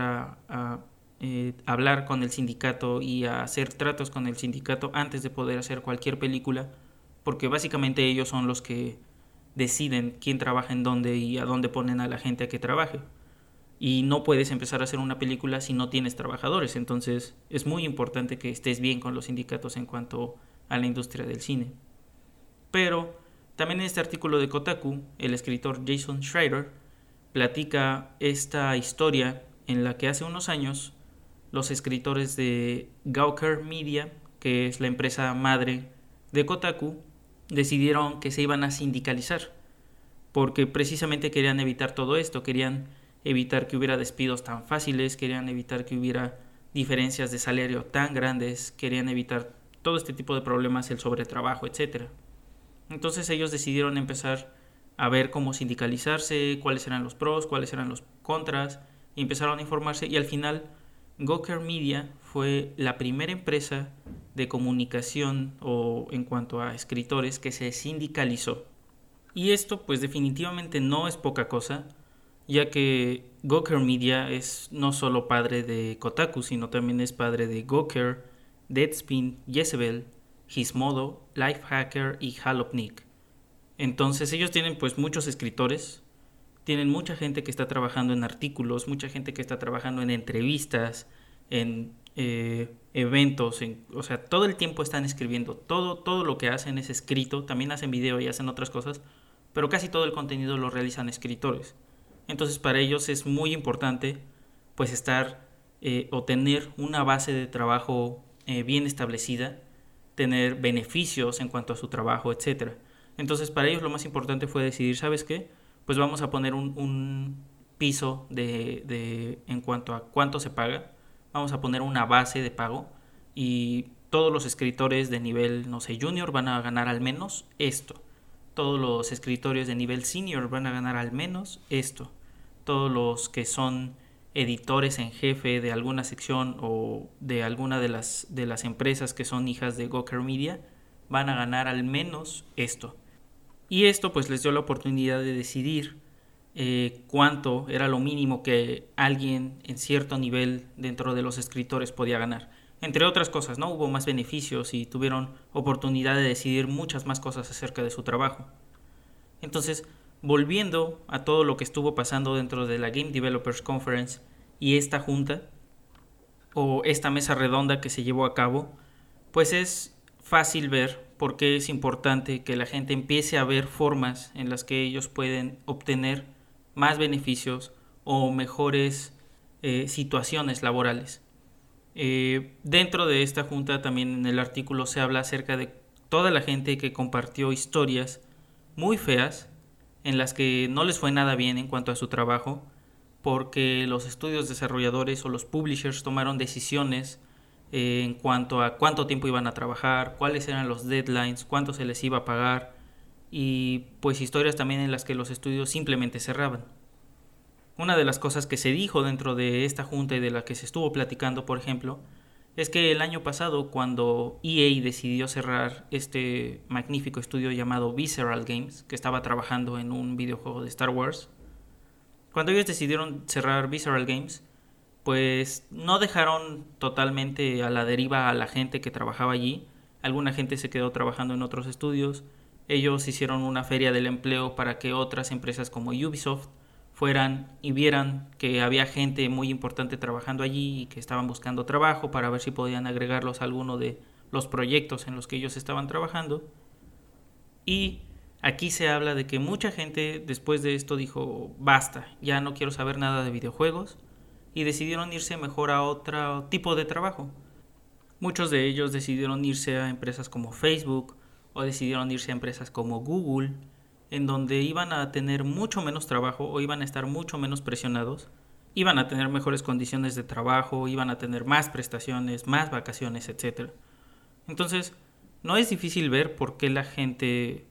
a, eh, hablar con el sindicato y a hacer tratos con el sindicato antes de poder hacer cualquier película porque básicamente ellos son los que deciden quién trabaja en dónde y a dónde ponen a la gente a que trabaje. Y no puedes empezar a hacer una película si no tienes trabajadores, entonces es muy importante que estés bien con los sindicatos en cuanto a la industria del cine. Pero también en este artículo de Kotaku, el escritor Jason Schreider platica esta historia en la que hace unos años los escritores de Gawker Media, que es la empresa madre de Kotaku, decidieron que se iban a sindicalizar, porque precisamente querían evitar todo esto, querían evitar que hubiera despidos tan fáciles, querían evitar que hubiera diferencias de salario tan grandes, querían evitar todo este tipo de problemas, el sobretrabajo, etc. Entonces ellos decidieron empezar a ver cómo sindicalizarse, cuáles eran los pros, cuáles eran los contras, y empezaron a informarse y al final Goker Media fue la primera empresa de comunicación o en cuanto a escritores que se sindicalizó. Y esto pues definitivamente no es poca cosa, ya que Goker Media es no solo padre de Kotaku, sino también es padre de Goker, Deadspin, Jezebel, Gizmodo, Lifehacker y Halopnik. Entonces ellos tienen pues muchos escritores, tienen mucha gente que está trabajando en artículos, mucha gente que está trabajando en entrevistas, en eh, eventos, o sea, todo el tiempo están escribiendo, todo, todo lo que hacen es escrito, también hacen video y hacen otras cosas, pero casi todo el contenido lo realizan escritores. Entonces para ellos es muy importante pues estar eh, o tener una base de trabajo eh, bien establecida, tener beneficios en cuanto a su trabajo, etc. Entonces para ellos lo más importante fue decidir, ¿sabes qué? Pues vamos a poner un, piso de, de, en cuanto a cuánto se paga vamos a poner una base de pago y todos los escritores de nivel, no sé, junior van a ganar al menos esto. Todos los escritores de nivel senior van a ganar al menos esto. Todos los que son editores en jefe de alguna sección o de alguna de las, de las empresas que son hijas de Goker Media van a ganar al menos esto. Y esto pues les dio la oportunidad de decidir eh, cuánto era lo mínimo que alguien en cierto nivel dentro de los escritores podía ganar. Entre otras cosas, ¿no? Hubo más beneficios y tuvieron oportunidad de decidir muchas más cosas acerca de su trabajo. Entonces, volviendo a todo lo que estuvo pasando dentro de la Game Developers Conference y esta junta, o esta mesa redonda que se llevó a cabo, pues es fácil ver por qué es importante que la gente empiece a ver formas en las que ellos pueden obtener más beneficios o mejores eh, situaciones laborales. Eh, dentro de esta junta también en el artículo se habla acerca de toda la gente que compartió historias muy feas en las que no les fue nada bien en cuanto a su trabajo porque los estudios desarrolladores o los publishers tomaron decisiones eh, en cuanto a cuánto tiempo iban a trabajar, cuáles eran los deadlines, cuánto se les iba a pagar y pues historias también en las que los estudios simplemente cerraban. Una de las cosas que se dijo dentro de esta junta y de la que se estuvo platicando, por ejemplo, es que el año pasado cuando EA decidió cerrar este magnífico estudio llamado Visceral Games, que estaba trabajando en un videojuego de Star Wars, cuando ellos decidieron cerrar Visceral Games, pues no dejaron totalmente a la deriva a la gente que trabajaba allí. Alguna gente se quedó trabajando en otros estudios. Ellos hicieron una feria del empleo para que otras empresas como Ubisoft fueran y vieran que había gente muy importante trabajando allí y que estaban buscando trabajo para ver si podían agregarlos a alguno de los proyectos en los que ellos estaban trabajando. Y aquí se habla de que mucha gente después de esto dijo, basta, ya no quiero saber nada de videojuegos y decidieron irse mejor a otro tipo de trabajo. Muchos de ellos decidieron irse a empresas como Facebook o decidieron irse a empresas como Google, en donde iban a tener mucho menos trabajo o iban a estar mucho menos presionados, iban a tener mejores condiciones de trabajo, iban a tener más prestaciones, más vacaciones, etc. Entonces, no es difícil ver por qué la gente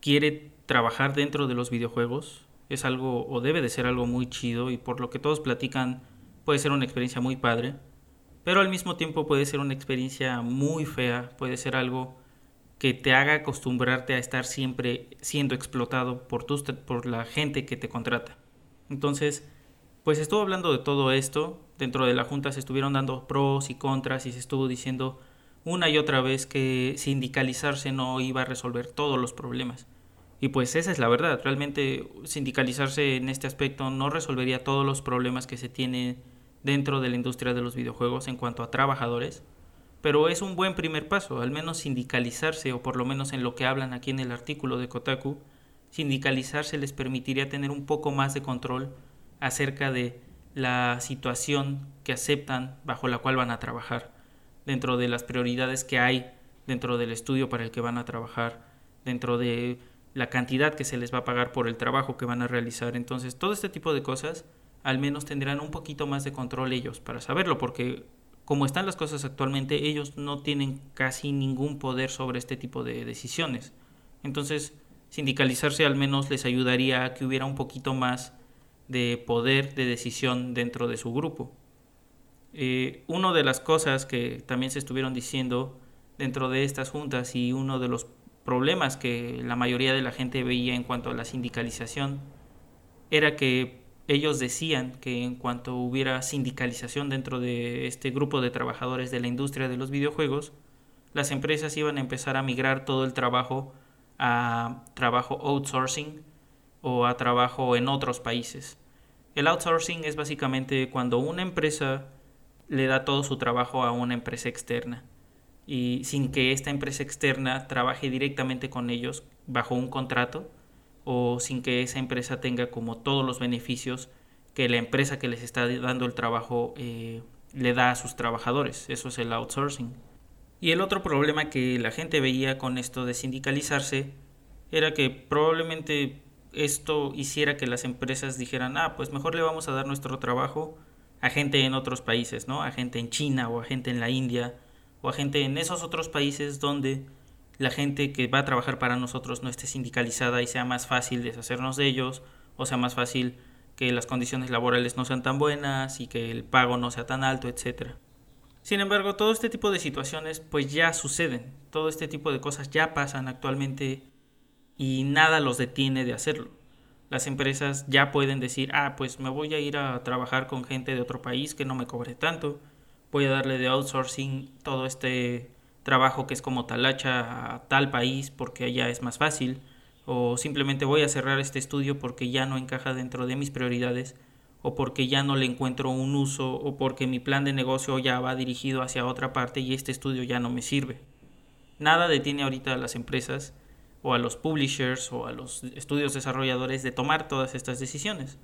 quiere trabajar dentro de los videojuegos. Es algo o debe de ser algo muy chido y por lo que todos platican puede ser una experiencia muy padre, pero al mismo tiempo puede ser una experiencia muy fea, puede ser algo que te haga acostumbrarte a estar siempre siendo explotado por, tus, por la gente que te contrata. Entonces, pues estuvo hablando de todo esto, dentro de la junta se estuvieron dando pros y contras y se estuvo diciendo una y otra vez que sindicalizarse no iba a resolver todos los problemas. Y pues esa es la verdad, realmente sindicalizarse en este aspecto no resolvería todos los problemas que se tienen dentro de la industria de los videojuegos en cuanto a trabajadores, pero es un buen primer paso, al menos sindicalizarse, o por lo menos en lo que hablan aquí en el artículo de Kotaku, sindicalizarse les permitiría tener un poco más de control acerca de la situación que aceptan bajo la cual van a trabajar, dentro de las prioridades que hay dentro del estudio para el que van a trabajar, dentro de la cantidad que se les va a pagar por el trabajo que van a realizar. Entonces, todo este tipo de cosas al menos tendrán un poquito más de control ellos para saberlo, porque como están las cosas actualmente, ellos no tienen casi ningún poder sobre este tipo de decisiones. Entonces, sindicalizarse al menos les ayudaría a que hubiera un poquito más de poder de decisión dentro de su grupo. Eh, una de las cosas que también se estuvieron diciendo dentro de estas juntas y uno de los problemas que la mayoría de la gente veía en cuanto a la sindicalización era que ellos decían que en cuanto hubiera sindicalización dentro de este grupo de trabajadores de la industria de los videojuegos, las empresas iban a empezar a migrar todo el trabajo a trabajo outsourcing o a trabajo en otros países. El outsourcing es básicamente cuando una empresa le da todo su trabajo a una empresa externa y sin que esta empresa externa trabaje directamente con ellos bajo un contrato, o sin que esa empresa tenga como todos los beneficios que la empresa que les está dando el trabajo eh, le da a sus trabajadores. Eso es el outsourcing. Y el otro problema que la gente veía con esto de sindicalizarse era que probablemente esto hiciera que las empresas dijeran, ah, pues mejor le vamos a dar nuestro trabajo a gente en otros países, ¿no? A gente en China o a gente en la India o a gente en esos otros países donde la gente que va a trabajar para nosotros no esté sindicalizada y sea más fácil deshacernos de ellos o sea más fácil que las condiciones laborales no sean tan buenas y que el pago no sea tan alto, etcétera. Sin embargo, todo este tipo de situaciones pues ya suceden, todo este tipo de cosas ya pasan actualmente y nada los detiene de hacerlo. Las empresas ya pueden decir, ah, pues me voy a ir a trabajar con gente de otro país que no me cobre tanto, voy a darle de outsourcing todo este trabajo que es como talacha a tal país porque allá es más fácil, o simplemente voy a cerrar este estudio porque ya no encaja dentro de mis prioridades, o porque ya no le encuentro un uso, o porque mi plan de negocio ya va dirigido hacia otra parte y este estudio ya no me sirve. Nada detiene ahorita a las empresas o a los publishers o a los estudios desarrolladores de tomar todas estas decisiones.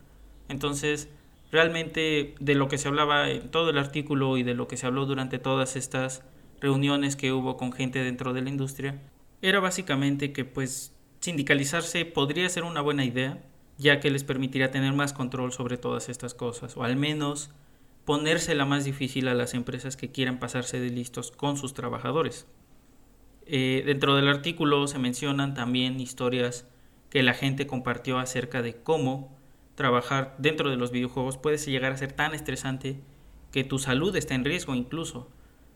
Entonces, realmente de lo que se hablaba en todo el artículo y de lo que se habló durante todas estas reuniones que hubo con gente dentro de la industria, era básicamente que pues sindicalizarse podría ser una buena idea, ya que les permitiría tener más control sobre todas estas cosas, o al menos ponérsela más difícil a las empresas que quieran pasarse de listos con sus trabajadores. Eh, dentro del artículo se mencionan también historias que la gente compartió acerca de cómo trabajar dentro de los videojuegos puede llegar a ser tan estresante que tu salud está en riesgo incluso.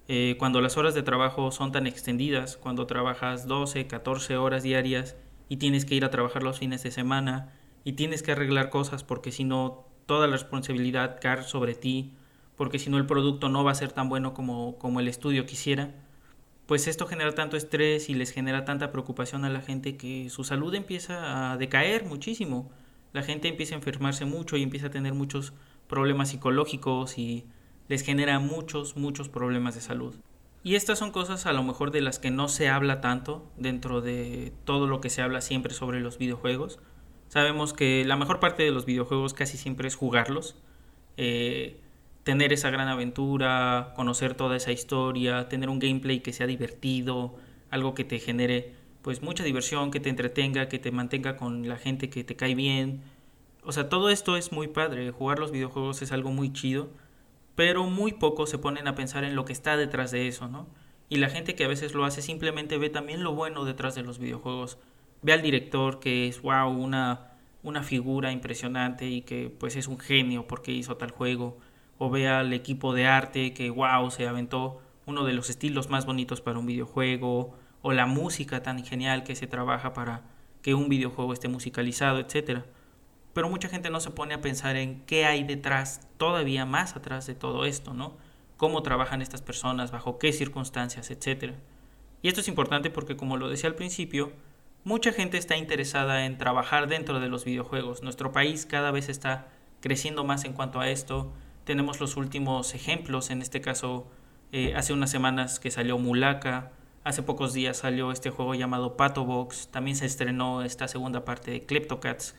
Eh, cuando las horas de trabajo son tan extendidas, cuando trabajas 12, 14 horas diarias y tienes que ir a trabajar los fines de semana y tienes que arreglar cosas porque si no toda la responsabilidad cae sobre ti, porque si no el producto no va a ser tan bueno como, como el estudio quisiera, pues esto genera tanto estrés y les genera tanta preocupación a la gente que su salud empieza a decaer muchísimo. La gente empieza a enfermarse mucho y empieza a tener muchos problemas psicológicos y les genera muchos, muchos problemas de salud. Y estas son cosas a lo mejor de las que no se habla tanto dentro de todo lo que se habla siempre sobre los videojuegos. Sabemos que la mejor parte de los videojuegos casi siempre es jugarlos, eh, tener esa gran aventura, conocer toda esa historia, tener un gameplay que sea divertido, algo que te genere pues mucha diversión, que te entretenga, que te mantenga con la gente que te cae bien. O sea, todo esto es muy padre, jugar los videojuegos es algo muy chido, pero muy pocos se ponen a pensar en lo que está detrás de eso, ¿no? Y la gente que a veces lo hace simplemente ve también lo bueno detrás de los videojuegos. Ve al director que es, wow, una, una figura impresionante y que pues es un genio porque hizo tal juego. O ve al equipo de arte que, wow, se aventó uno de los estilos más bonitos para un videojuego o la música tan genial que se trabaja para que un videojuego esté musicalizado, etc. Pero mucha gente no se pone a pensar en qué hay detrás, todavía más atrás de todo esto, ¿no? Cómo trabajan estas personas, bajo qué circunstancias, etc. Y esto es importante porque, como lo decía al principio, mucha gente está interesada en trabajar dentro de los videojuegos. Nuestro país cada vez está creciendo más en cuanto a esto. Tenemos los últimos ejemplos, en este caso, eh, hace unas semanas que salió Mulaka, Hace pocos días salió este juego llamado Pato Box. También se estrenó esta segunda parte de Kleptocats.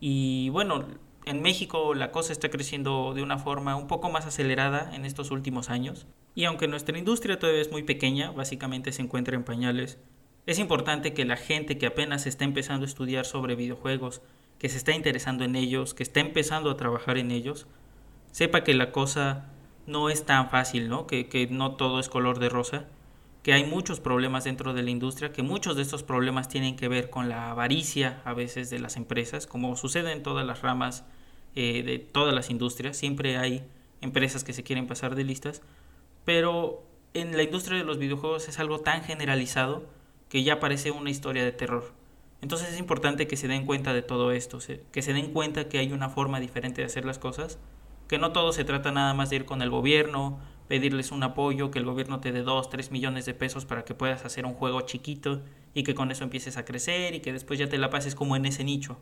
Y bueno, en México la cosa está creciendo de una forma un poco más acelerada en estos últimos años. Y aunque nuestra industria todavía es muy pequeña, básicamente se encuentra en pañales, es importante que la gente que apenas está empezando a estudiar sobre videojuegos, que se está interesando en ellos, que está empezando a trabajar en ellos, sepa que la cosa no es tan fácil, ¿no? Que, que no todo es color de rosa que hay muchos problemas dentro de la industria, que muchos de estos problemas tienen que ver con la avaricia a veces de las empresas, como sucede en todas las ramas eh, de todas las industrias, siempre hay empresas que se quieren pasar de listas, pero en la industria de los videojuegos es algo tan generalizado que ya parece una historia de terror. Entonces es importante que se den cuenta de todo esto, que se den cuenta que hay una forma diferente de hacer las cosas, que no todo se trata nada más de ir con el gobierno pedirles un apoyo, que el gobierno te dé 2, 3 millones de pesos para que puedas hacer un juego chiquito y que con eso empieces a crecer y que después ya te la pases como en ese nicho,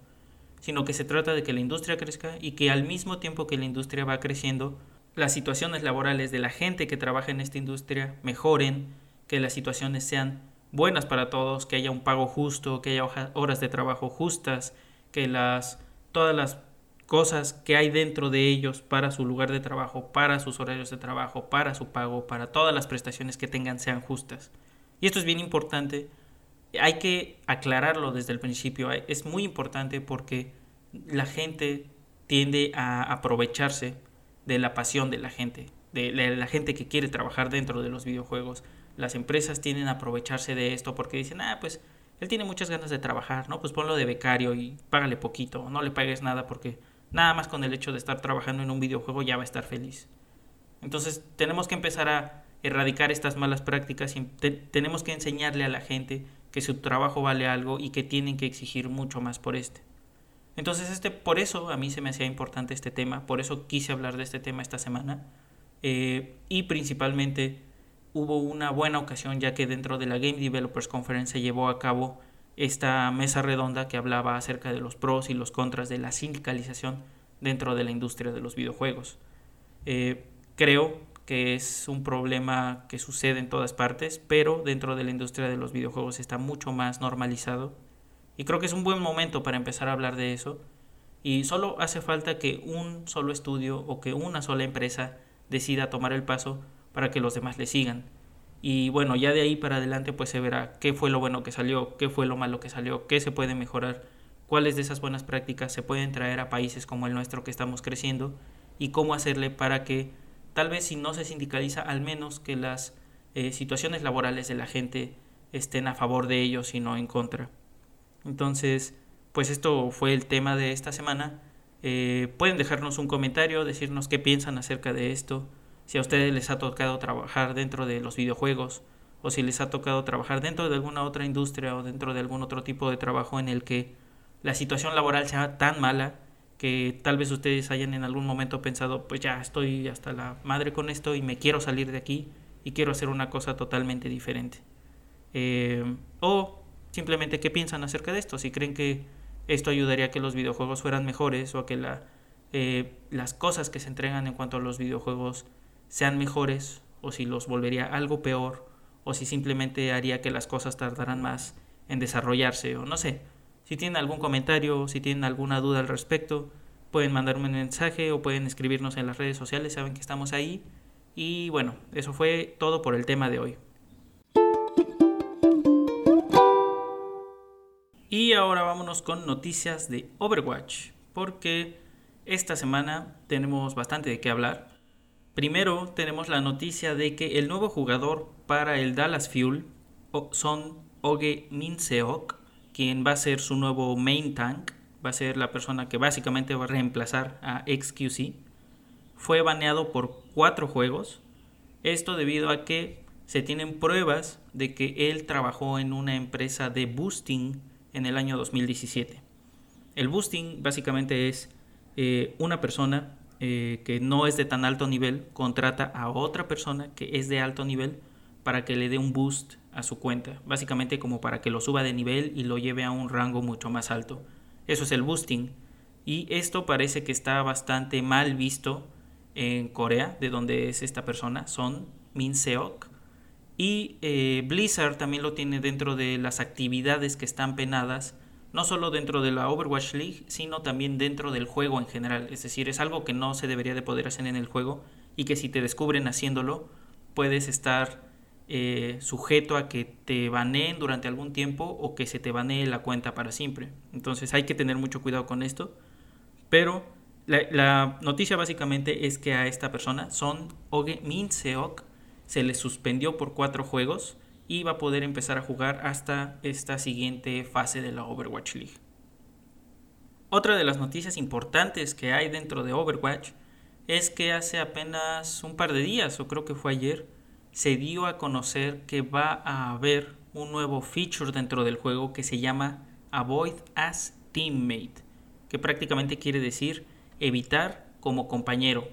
sino que se trata de que la industria crezca y que al mismo tiempo que la industria va creciendo, las situaciones laborales de la gente que trabaja en esta industria mejoren, que las situaciones sean buenas para todos, que haya un pago justo, que haya horas de trabajo justas, que las todas las cosas que hay dentro de ellos para su lugar de trabajo, para sus horarios de trabajo, para su pago, para todas las prestaciones que tengan sean justas. Y esto es bien importante. Hay que aclararlo desde el principio. Es muy importante porque la gente tiende a aprovecharse de la pasión de la gente, de la gente que quiere trabajar dentro de los videojuegos. Las empresas tienden a aprovecharse de esto porque dicen, ah, pues él tiene muchas ganas de trabajar, ¿no? Pues ponlo de becario y págale poquito, no le pagues nada porque Nada más con el hecho de estar trabajando en un videojuego ya va a estar feliz. Entonces tenemos que empezar a erradicar estas malas prácticas y tenemos que enseñarle a la gente que su trabajo vale algo y que tienen que exigir mucho más por este. Entonces este, por eso a mí se me hacía importante este tema, por eso quise hablar de este tema esta semana eh, y principalmente hubo una buena ocasión ya que dentro de la Game Developers Conference se llevó a cabo esta mesa redonda que hablaba acerca de los pros y los contras de la sindicalización dentro de la industria de los videojuegos. Eh, creo que es un problema que sucede en todas partes, pero dentro de la industria de los videojuegos está mucho más normalizado. Y creo que es un buen momento para empezar a hablar de eso Y solo hace falta que un solo estudio o que una sola empresa decida tomar el paso para que los demás le sigan. Y bueno, ya de ahí para adelante pues se verá qué fue lo bueno que salió, qué fue lo malo que salió, qué se puede mejorar, cuáles de esas buenas prácticas se pueden traer a países como el nuestro que estamos creciendo y cómo hacerle para que tal vez si no se sindicaliza, al menos que las eh, situaciones laborales de la gente estén a favor de ellos y no en contra. Entonces, pues esto fue el tema de esta semana. Eh, pueden dejarnos un comentario, decirnos qué piensan acerca de esto, si a ustedes les ha tocado trabajar dentro de los videojuegos o si les ha tocado trabajar dentro de alguna otra industria o dentro de algún otro tipo de trabajo en el que la situación laboral sea tan mala que tal vez ustedes hayan en algún momento pensado, pues ya estoy hasta la madre con esto y me quiero salir de aquí y quiero hacer una cosa totalmente diferente. Eh, o simplemente qué piensan acerca de esto, si creen que esto ayudaría a que los videojuegos fueran mejores o a que la, eh, las cosas que se entregan en cuanto a los videojuegos sean mejores o si los volvería algo peor o si simplemente haría que las cosas tardaran más en desarrollarse o no sé. Si tienen algún comentario, si tienen alguna duda al respecto, pueden mandarme un mensaje o pueden escribirnos en las redes sociales, saben que estamos ahí. Y bueno, eso fue todo por el tema de hoy. Y ahora vámonos con noticias de Overwatch, porque esta semana tenemos bastante de qué hablar. Primero tenemos la noticia de que el nuevo jugador para el Dallas Fuel son Oge Minseok, quien va a ser su nuevo main tank, va a ser la persona que básicamente va a reemplazar a XQC. Fue baneado por cuatro juegos, esto debido a que se tienen pruebas de que él trabajó en una empresa de boosting en el año 2017. El boosting básicamente es eh, una persona eh, que no es de tan alto nivel contrata a otra persona que es de alto nivel para que le dé un boost a su cuenta, básicamente como para que lo suba de nivel y lo lleve a un rango mucho más alto. Eso es el boosting. Y esto parece que está bastante mal visto en Corea, de donde es esta persona, Son Min Seok. Y eh, Blizzard también lo tiene dentro de las actividades que están penadas, no solo dentro de la Overwatch League, sino también dentro del juego en general. Es decir, es algo que no se debería de poder hacer en el juego y que si te descubren haciéndolo, puedes estar eh, sujeto a que te baneen durante algún tiempo o que se te banee la cuenta para siempre. Entonces hay que tener mucho cuidado con esto. Pero la, noticia básicamente es que a esta persona, Son Oge Min Seok, se le suspendió por cuatro juegos y va a poder empezar a jugar hasta esta siguiente fase de la Overwatch League. Otra de las noticias importantes que hay dentro de Overwatch es que hace apenas un par de días, o creo que fue ayer, se dio a conocer que va a haber un nuevo feature dentro del juego que se llama Avoid as Teammate, que prácticamente quiere decir evitar como compañero.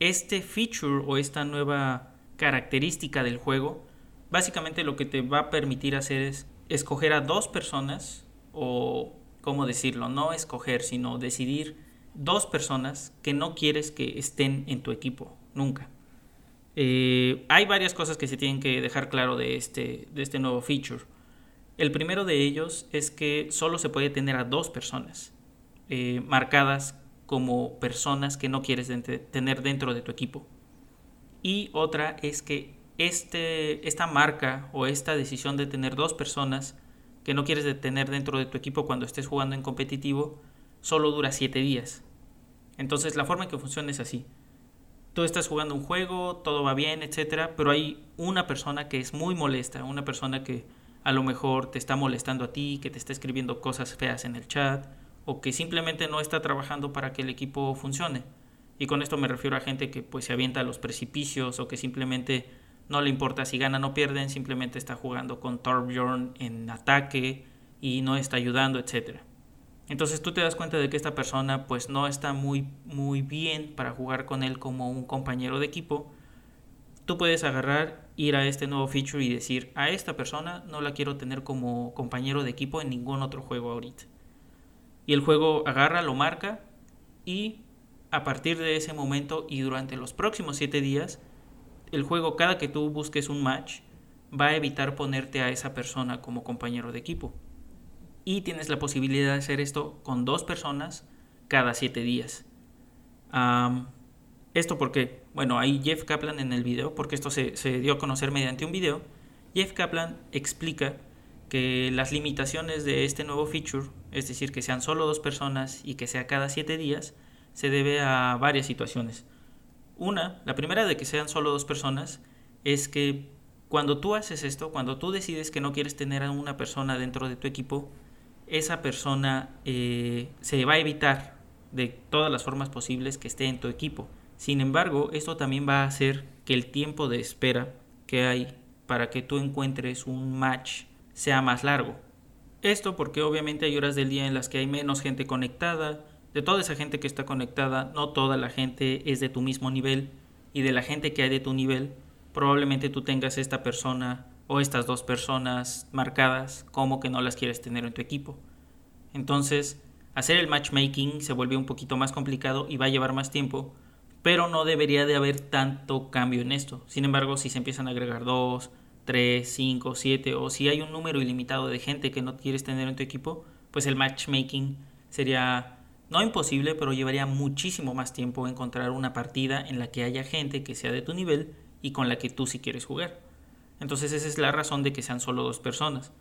Este feature o esta nueva característica del juego, básicamente lo que te va a permitir hacer es escoger a dos personas o, ¿cómo decirlo? No escoger, sino decidir dos personas que no quieres que estén en tu equipo, nunca. Eh, hay varias cosas que se tienen que dejar claro de este, de este nuevo feature. El primero de ellos es que solo se puede tener a dos personas eh, marcadas como personas que no quieres tener dentro de tu equipo. Y otra es que este, esta marca o esta decisión de tener dos personas que no quieres tener dentro de tu equipo cuando estés jugando en competitivo solo dura 7 días. Entonces la forma en que funciona es así tú estás jugando un juego, todo va bien, etcétera, pero hay una persona que es muy molesta, una persona que a lo mejor te está molestando a ti, que te está escribiendo cosas feas en el chat, o que simplemente no está trabajando para que el equipo funcione. Y con esto me refiero a gente que pues se avienta a los precipicios o que simplemente no le importa si ganan o pierden, simplemente está jugando con Torbjorn en ataque y no está ayudando, etcétera. Entonces tú te das cuenta de que esta persona pues no está muy, muy bien para jugar con él como un compañero de equipo. Tú puedes agarrar, ir a este nuevo feature y decir, a esta persona no la quiero tener como compañero de equipo en ningún otro juego ahorita. Y el juego agarra, lo marca y a partir de ese momento y durante los próximos 7 días, el juego cada que tú busques un match va a evitar ponerte a esa persona como compañero de equipo y tienes la posibilidad de hacer esto con dos personas cada 7 días. ¿Esto por qué? Bueno, ahí Jeff Kaplan en el video, porque esto se, se dio a conocer mediante un video, Jeff Kaplan explica que las limitaciones de este nuevo feature, es decir, que sean solo dos personas y que sea cada siete días, se debe a varias situaciones. Una, la primera de que sean solo dos personas, es que cuando tú haces esto, cuando tú decides que no quieres tener a una persona dentro de tu equipo, esa persona eh, se va a evitar de todas las formas posibles que esté en tu equipo. Sin embargo, esto también va a hacer que el tiempo de espera que hay para que tú encuentres un match sea más largo. Esto porque obviamente hay horas del día en las que hay menos gente conectada. De toda esa gente que está conectada, no toda la gente es de tu mismo nivel. Y de la gente que hay de tu nivel, probablemente tú tengas esta persona o estas dos personas marcadas como que no las quieres tener en tu equipo. Entonces, hacer el matchmaking se vuelve un poquito más complicado y va a llevar más tiempo, pero no debería de haber tanto cambio en esto. Sin embargo, si se empiezan a agregar dos, 3, 5, 7 o si hay un número ilimitado de gente que no quieres tener en tu equipo, pues el matchmaking sería no imposible, pero llevaría muchísimo más tiempo encontrar una partida en la que haya gente que sea de tu nivel y con la que tú sí quieres jugar. Entonces esa es la razón de que sean solo dos personas.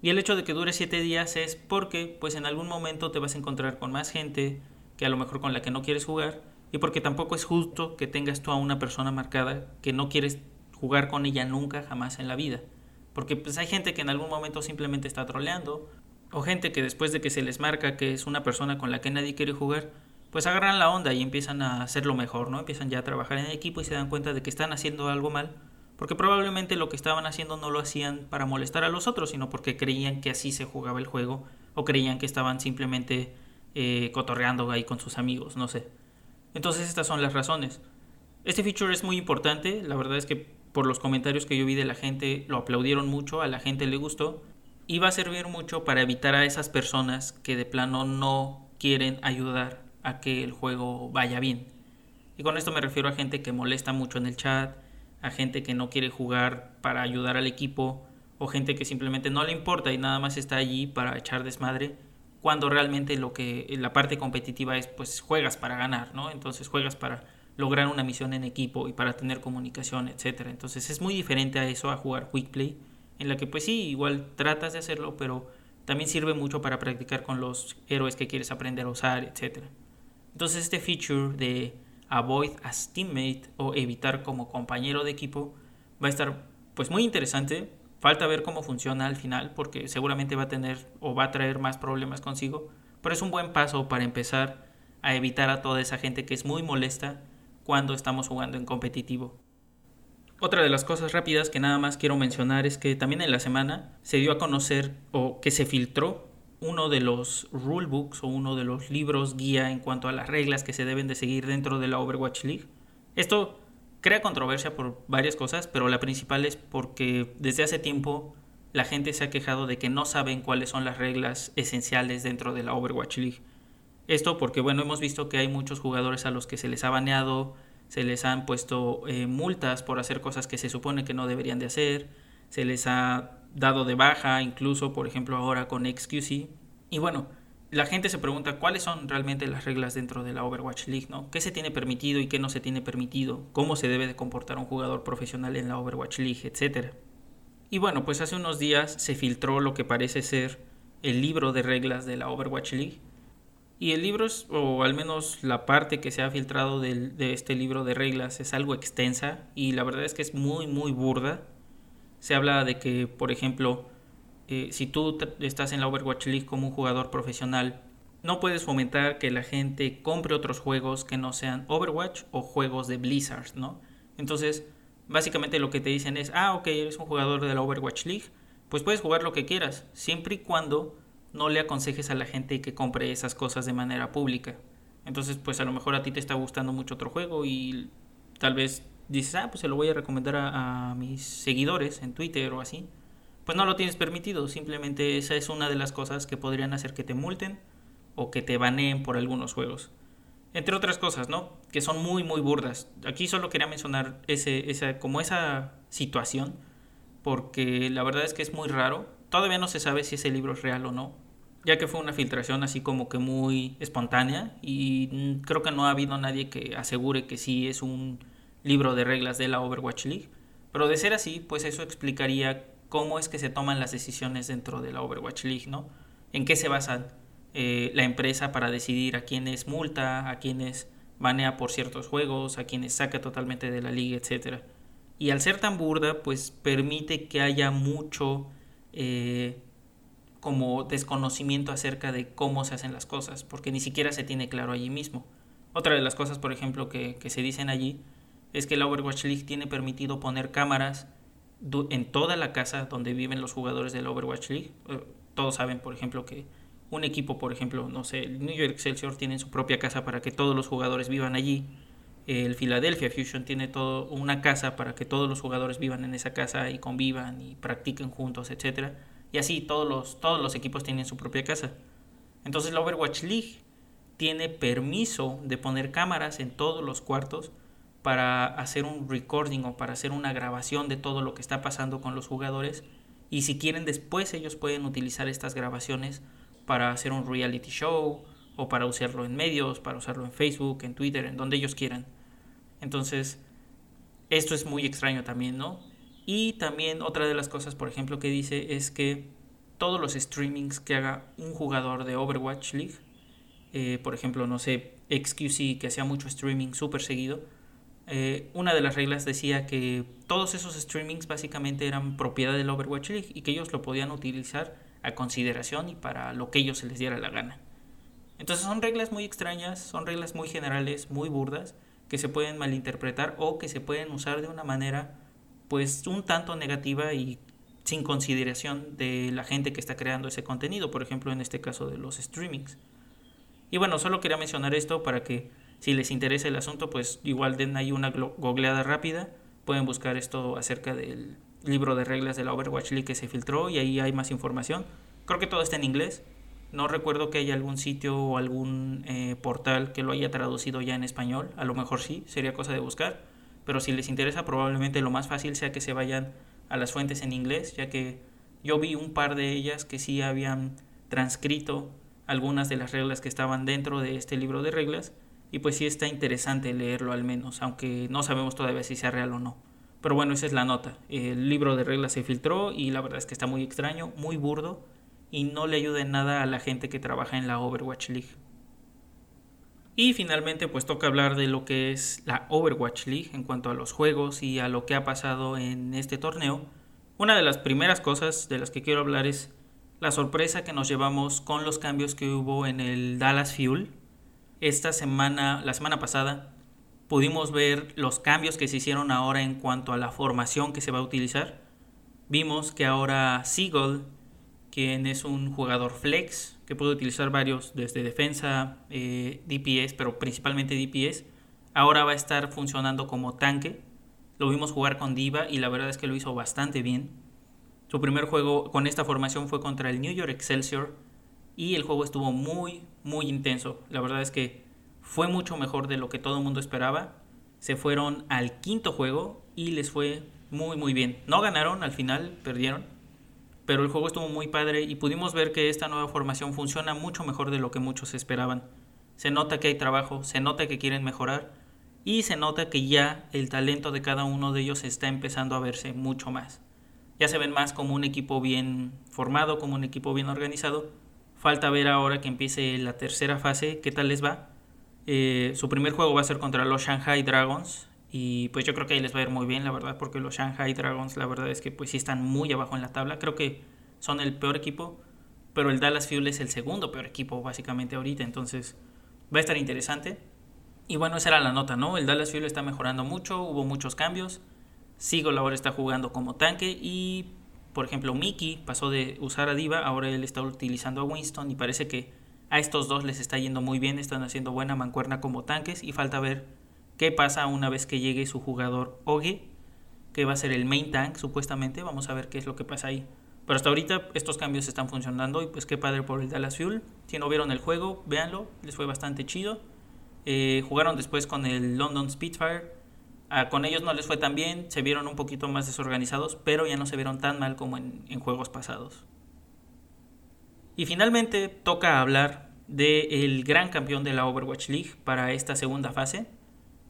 Y el hecho de que dure 7 días es porque pues en algún momento te vas a encontrar con más gente que a lo mejor con la que no quieres jugar y porque tampoco es justo que tengas tú a una persona marcada que no quieres jugar con ella nunca jamás en la vida. Porque pues hay gente que en algún momento simplemente está troleando, o gente que después de que se les marca que es una persona con la que nadie quiere jugar, pues agarran la onda y empiezan a hacerlo mejor, ¿no? Empiezan ya a trabajar en equipo y se dan cuenta de que están haciendo algo mal, porque probablemente lo que estaban haciendo no lo hacían para molestar a los otros, sino porque creían que así se jugaba el juego, o creían que estaban simplemente eh, cotorreando ahí con sus amigos, no sé. Entonces estas son las razones. Este feature es muy importante, la verdad es que por los comentarios que yo vi de la gente, lo aplaudieron mucho, a la gente le gustó. Y va a servir mucho para evitar a esas personas que de plano no quieren ayudar a que el juego vaya bien. Y con esto me refiero a gente que molesta mucho en el chat, a gente que no quiere jugar para ayudar al equipo, o gente que simplemente no le importa y nada más está allí para echar desmadre, cuando realmente lo que la parte competitiva es pues juegas para ganar, ¿no? Entonces juegas para lograr una misión en equipo y para tener comunicación, etcétera. Entonces es muy diferente a eso, a jugar quick play, en la que pues sí, igual tratas de hacerlo, pero también sirve mucho para practicar con los héroes que quieres aprender a usar, etcétera. Entonces este feature de avoid as teammate o evitar como compañero de equipo va a estar pues muy interesante. Falta ver cómo funciona al final porque seguramente va a tener o va a traer más problemas consigo, pero es un buen paso para empezar a evitar a toda esa gente que es muy molesta cuando estamos jugando en competitivo. Otra de las cosas rápidas que nada más quiero mencionar es que también en la semana se dio a conocer o que se filtró uno de los rulebooks o uno de los libros guía en cuanto a las reglas que se deben de seguir dentro de la Overwatch League. Esto crea controversia por varias cosas, pero la principal es porque desde hace tiempo la gente se ha quejado de que no saben cuáles son las reglas esenciales dentro de la Overwatch League. Esto porque, bueno, hemos visto que hay muchos jugadores a los que se les ha baneado, se les han puesto eh, multas por hacer cosas que se supone que no deberían de hacer, se les ha dado de baja, incluso, por ejemplo, ahora con XQC. Y bueno, la gente se pregunta cuáles son realmente las reglas dentro de la Overwatch League, ¿no? ¿Qué se tiene permitido y qué no se tiene permitido? ¿Cómo se debe de comportar un jugador profesional en la Overwatch League, etcétera? Y bueno, pues hace unos días se filtró lo que parece ser el libro de reglas de la Overwatch League, y el libro, es, o al menos la parte que se ha filtrado de, este libro de reglas, es algo extensa y la verdad es que es muy, muy burda. Se habla de que, por ejemplo, eh, si tú estás en la Overwatch League como un jugador profesional, no puedes fomentar que la gente compre otros juegos que no sean Overwatch o juegos de Blizzard, ¿no? Entonces, básicamente lo que te dicen es, ah, ok, eres un jugador de la Overwatch League, pues puedes jugar lo que quieras, siempre y cuando no le aconsejes a la gente que compre esas cosas de manera pública. Entonces, pues a lo mejor a ti te está gustando mucho otro juego y tal vez dices, ah, pues se lo voy a recomendar a, mis seguidores en Twitter o así. Pues no lo tienes permitido, simplemente esa es una de las cosas que podrían hacer que te multen o que te baneen por algunos juegos. Entre otras cosas, ¿no? Que son muy, muy burdas. Aquí solo quería mencionar ese, esa, como esa situación, porque la verdad es que es muy raro. Todavía no se sabe si ese libro es real o no, ya que fue una filtración así como que muy espontánea y creo que no ha habido nadie que asegure que sí es un libro de reglas de la Overwatch League. Pero de ser así, pues eso explicaría cómo es que se toman las decisiones dentro de la Overwatch League, ¿no? En qué se basan eh, la empresa para decidir a quiénes multa, a quiénes banea por ciertos juegos, a quienes saca totalmente de la liga, etc. Y al ser tan burda, pues permite que haya mucho eh, como desconocimiento acerca de cómo se hacen las cosas, porque ni siquiera se tiene claro allí mismo. Otra de las cosas, por ejemplo, que, se dicen allí es que la Overwatch League tiene permitido poner cámaras en toda la casa donde viven los jugadores de la Overwatch League. Eh, todos saben, por ejemplo, que un equipo, por ejemplo, no sé, el New York Excelsior tiene su propia casa para que todos los jugadores vivan allí. El Philadelphia Fusion tiene todo una casa para que todos los jugadores vivan en esa casa y convivan y practiquen juntos, etcétera y así todos los, todos los equipos tienen su propia casa. Entonces la Overwatch League tiene permiso de poner cámaras en todos los cuartos para hacer un recording o para hacer una grabación de todo lo que está pasando con los jugadores. Y si quieren después ellos pueden utilizar estas grabaciones para hacer un reality show o para usarlo en medios, para usarlo en Facebook, en Twitter, en donde ellos quieran. Entonces, esto es muy extraño también, ¿no? Y también otra de las cosas, por ejemplo, que dice es que todos los streamings que haga un jugador de Overwatch League, eh, por ejemplo, no sé, XQC que hacía mucho streaming súper seguido, eh, una de las reglas decía que todos esos streamings básicamente eran propiedad del Overwatch League y que ellos lo podían utilizar a consideración y para lo que ellos se les diera la gana. Entonces son reglas muy extrañas, son reglas muy generales, muy burdas, que se pueden malinterpretar o que se pueden usar de una manera pues un tanto negativa y sin consideración de la gente que está creando ese contenido, por ejemplo en este caso de los streamings. Y bueno, solo quería mencionar esto para que si les interesa el asunto, pues igual den ahí una googleada rápida, pueden buscar esto acerca del libro de reglas de la Overwatch League que se filtró y ahí hay más información. Creo que todo está en inglés. No recuerdo que haya algún sitio o algún eh, portal que lo haya traducido ya en español. A lo mejor sí, sería cosa de buscar pero si les interesa probablemente lo más fácil sea que se vayan a las fuentes en inglés, ya que yo vi un par de ellas que sí habían transcrito algunas de las reglas que estaban dentro de este libro de reglas y pues sí está interesante leerlo al menos, aunque no sabemos todavía si sea real o no. Pero bueno, esa es la nota. El libro de reglas se filtró y la verdad es que está muy extraño, muy burdo y no le ayuda en nada a la gente que trabaja en la Overwatch League. Y finalmente pues toca hablar de lo que es la Overwatch League en cuanto a los juegos y a lo que ha pasado en este torneo. Una de las primeras cosas de las que quiero hablar es la sorpresa que nos llevamos con los cambios que hubo en el Dallas Fuel. Esta semana, la semana pasada, pudimos ver los cambios que se hicieron ahora en cuanto a la formación que se va a utilizar. Vimos que ahora Seagull, quien es un jugador flex, que puede utilizar varios desde defensa, eh, DPS, pero principalmente DPS. Ahora va a estar funcionando como tanque. Lo vimos jugar con Diva y la verdad es que lo hizo bastante bien. Su primer juego con esta formación fue contra el New York Excelsior y el juego estuvo muy, muy intenso. La verdad es que fue mucho mejor de lo que todo el mundo esperaba. Se fueron al quinto juego y les fue muy, muy bien. No ganaron al final, perdieron pero el juego estuvo muy padre y pudimos ver que esta nueva formación funciona mucho mejor de lo que muchos esperaban. Se nota que hay trabajo, se nota que quieren mejorar y se nota que ya el talento de cada uno de ellos está empezando a verse mucho más. Ya se ven más como un equipo bien formado, como un equipo bien organizado. Falta ver ahora que empiece la tercera fase, qué tal les va. Eh, su primer juego va a ser contra los Shanghai Dragons y pues yo creo que ahí les va a ir muy bien, la verdad, porque los Shanghai Dragons, la verdad es que pues sí están muy abajo en la tabla. Creo que son el peor equipo, pero el Dallas Fuel es el segundo peor equipo básicamente ahorita, entonces va a estar interesante. Y bueno, esa era la nota, ¿no? El Dallas Fuel está mejorando mucho, hubo muchos cambios. Seagull ahora está jugando como tanque y, por ejemplo, Mickey pasó de usar a Diva, ahora él está utilizando a Winston y parece que a estos dos les está yendo muy bien, están haciendo buena mancuerna como tanques y falta ver qué pasa una vez que llegue su jugador Oge, que va a ser el main tank supuestamente, vamos a ver qué es lo que pasa ahí. Pero hasta ahorita estos cambios están funcionando y pues qué padre por el Dallas Fuel. Si no vieron el juego, véanlo, les fue bastante chido. Eh, jugaron después con el London Spitfire. Ah, con ellos no les fue tan bien, se vieron un poquito más desorganizados, pero ya no se vieron tan mal como en, en juegos pasados. Y finalmente toca hablar del gran campeón de la Overwatch League para esta segunda fase,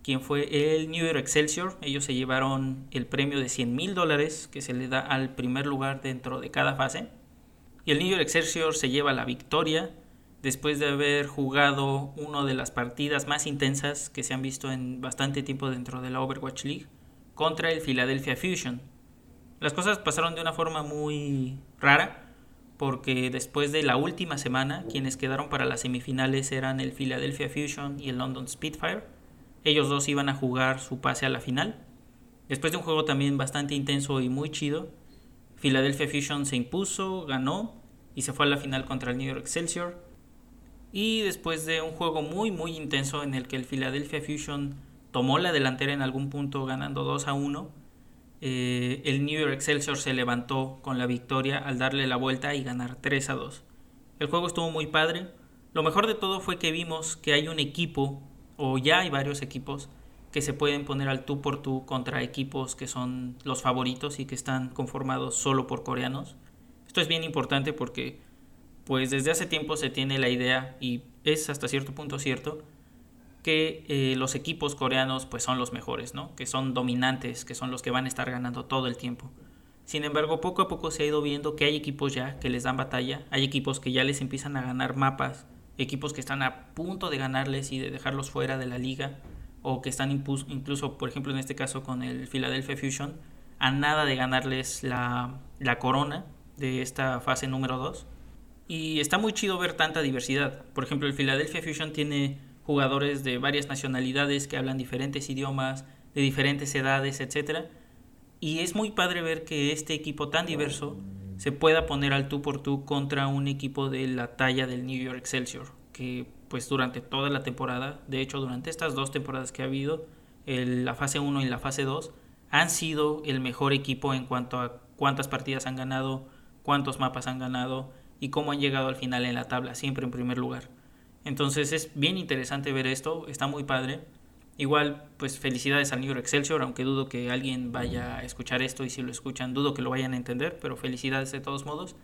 quien fue el New York Excelsior. Ellos se llevaron el premio de 100 mil dólares que se le da al primer lugar dentro de cada fase. Y el New York Excelsior se lleva la victoria después de haber jugado una de las partidas más intensas que se han visto en bastante tiempo dentro de la Overwatch League contra el Philadelphia Fusion. Las cosas pasaron de una forma muy rara porque después de la última semana quienes quedaron para las semifinales eran el Philadelphia Fusion y el London Spitfire. Ellos dos iban a jugar su pase a la final. Después de un juego también bastante intenso y muy chido, Philadelphia Fusion se impuso, ganó y se fue a la final contra el New York Excelsior. Y después de un juego muy muy intenso en el que el Philadelphia Fusion tomó la delantera en algún punto ganando 2 a 1, eh, el New York Excelsior se levantó con la victoria al darle la vuelta y ganar 3 a 2. El juego estuvo muy padre. Lo mejor de todo fue que vimos que hay un equipo, o ya hay varios equipos, que se pueden poner al tú por tú contra equipos que son los favoritos y que están conformados solo por coreanos. Esto es bien importante porque pues desde hace tiempo se tiene la idea y es hasta cierto punto cierto que eh, los equipos coreanos pues son los mejores, ¿no? Que son dominantes, que son los que van a estar ganando todo el tiempo. Sin embargo, poco a poco se ha ido viendo que hay equipos ya que les dan batalla, hay equipos que ya les empiezan a ganar mapas, equipos que están a punto de ganarles y de dejarlos fuera de la liga o que están incluso, por ejemplo, en este caso con el Philadelphia Fusion, a nada de ganarles la, la corona de esta fase número 2. Y está muy chido ver tanta diversidad. Por ejemplo, el Philadelphia Fusion tiene jugadores de varias nacionalidades que hablan diferentes idiomas, de diferentes edades, etc. Y es muy padre ver que este equipo tan diverso se pueda poner al tú por tú contra un equipo de la talla del New York Excelsior, que pues durante toda la temporada, de hecho durante estas dos temporadas que ha habido, la fase 1 y la fase 2, han sido el mejor equipo en cuanto a cuántas partidas han ganado, cuántos mapas han ganado y cómo han llegado al final en la tabla, siempre en primer lugar. Entonces es bien interesante ver esto, está muy padre. Igual, pues felicidades al New York Excelsior, aunque dudo que alguien vaya a escuchar esto y si lo escuchan dudo que lo vayan a entender, pero felicidades de todos modos.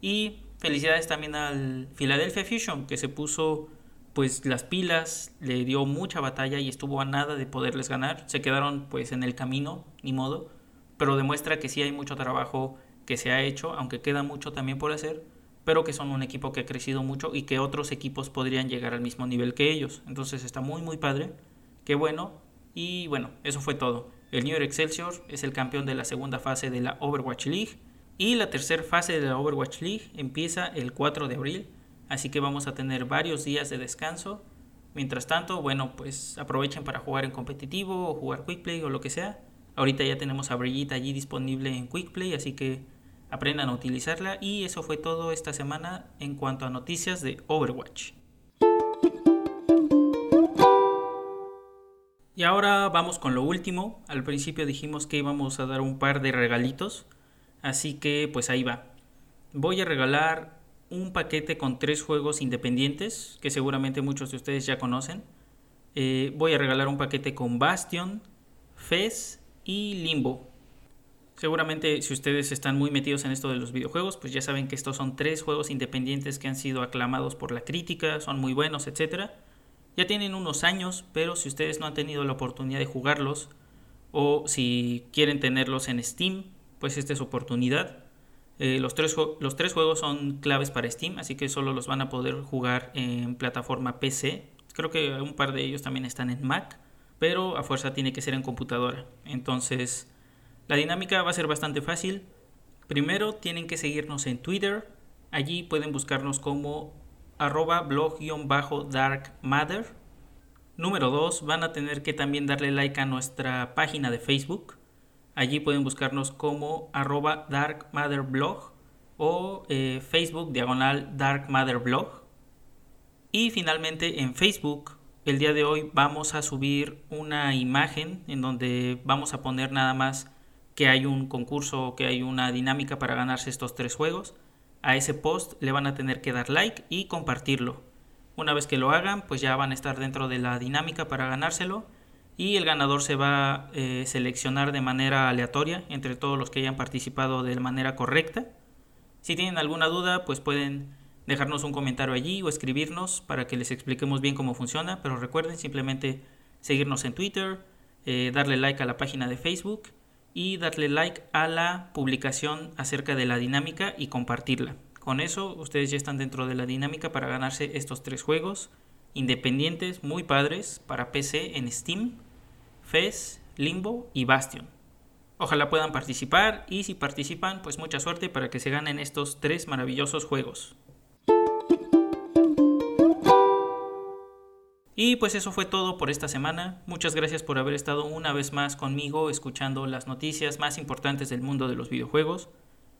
Y felicidades también al Philadelphia Fusion, que se puso pues las pilas, le dio mucha batalla y estuvo a nada de poderles ganar. Se quedaron pues en el camino, ni modo, pero demuestra que sí hay mucho trabajo que se ha hecho, aunque queda mucho también por hacer, pero que son un equipo que ha crecido mucho y que otros equipos podrían llegar al mismo nivel que ellos. Entonces está muy muy padre, qué bueno. Y bueno, eso fue todo. El New York Excelsior es el campeón de la segunda fase de la Overwatch League y la tercera fase de la Overwatch League empieza el 4 de abril así que vamos a tener varios días de descanso. Mientras tanto, bueno, pues aprovechen para jugar en competitivo o jugar Quick Play o lo que sea. Ahorita ya tenemos a Brigitte allí disponible en Quick Play, así que aprendan a utilizarla. Y eso fue todo esta semana en cuanto a noticias de Overwatch. Y ahora vamos con lo último. Al principio dijimos que íbamos a dar un par de regalitos, así que pues ahí va. Voy a regalar un paquete con tres juegos independientes que seguramente muchos de ustedes ya conocen. Eh, voy a regalar un paquete con Bastion, Fez y Limbo. Seguramente si ustedes están muy metidos en esto de los videojuegos, pues ya saben que estos son tres juegos independientes que han sido aclamados por la crítica, son muy buenos, etc. Ya tienen unos años, pero si ustedes no han tenido la oportunidad de jugarlos o si quieren tenerlos en Steam, pues esta es oportunidad. Eh, los, tres, los tres juegos son claves para Steam, así que solo los van a poder jugar en plataforma PC. Creo que un par de ellos también están en Mac, pero a fuerza tiene que ser en computadora. Entonces, la dinámica va a ser bastante fácil. Primero tienen que seguirnos en Twitter. Allí pueden buscarnos como arroba blog-darkmother. Número 2, van a tener que también darle like a nuestra página de Facebook. Allí pueden buscarnos como arroba darkmotherblog o eh, Facebook diagonal darkmotherblog. Y finalmente en Facebook el día de hoy vamos a subir una imagen en donde vamos a poner nada más que hay un concurso, que hay una dinámica para ganarse estos tres juegos. A ese post le van a tener que dar like y compartirlo. Una vez que lo hagan, pues ya van a estar dentro de la dinámica para ganárselo y el ganador se va a eh, seleccionar de manera aleatoria entre todos los que hayan participado de manera correcta. Si tienen alguna duda, pues pueden dejarnos un comentario allí o escribirnos para que les expliquemos bien cómo funciona, pero recuerden simplemente seguirnos en Twitter, eh, darle like a la página de Facebook y darle like a la publicación acerca de la dinámica y compartirla. Con eso ustedes ya están dentro de la dinámica para ganarse estos tres juegos independientes muy padres para PC en Steam, Fez, Limbo y Bastion. Ojalá puedan participar y si participan pues mucha suerte para que se ganen estos tres maravillosos juegos. Y pues eso fue todo por esta semana. Muchas gracias por haber estado una vez más conmigo escuchando las noticias más importantes del mundo de los videojuegos.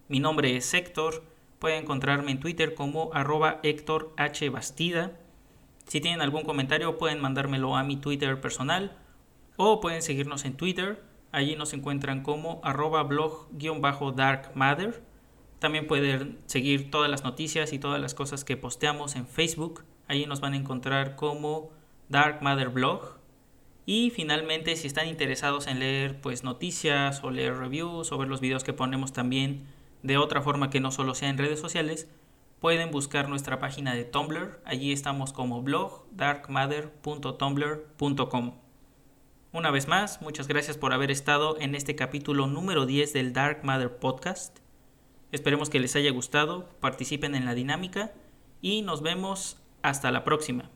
Mi nombre es Héctor. Pueden encontrarme en Twitter como arroba Héctor H. Bastida. Si tienen algún comentario pueden mandármelo a mi Twitter personal o pueden seguirnos en Twitter. Allí nos encuentran como arroba blog-darkmatter. También pueden seguir todas las noticias y todas las cosas que posteamos en Facebook. Allí nos van a encontrar como Dark Matter Blog. Y finalmente, si están interesados en leer pues noticias o leer reviews o ver los videos que ponemos también de otra forma que no solo sea en redes sociales, pueden buscar nuestra página de Tumblr. Allí estamos como blog darkmatter.tumblr.com. Una vez más, muchas gracias por haber estado en este capítulo número 10 del Dark Matter Podcast. Esperemos que les haya gustado, participen en la dinámica y nos vemos hasta la próxima.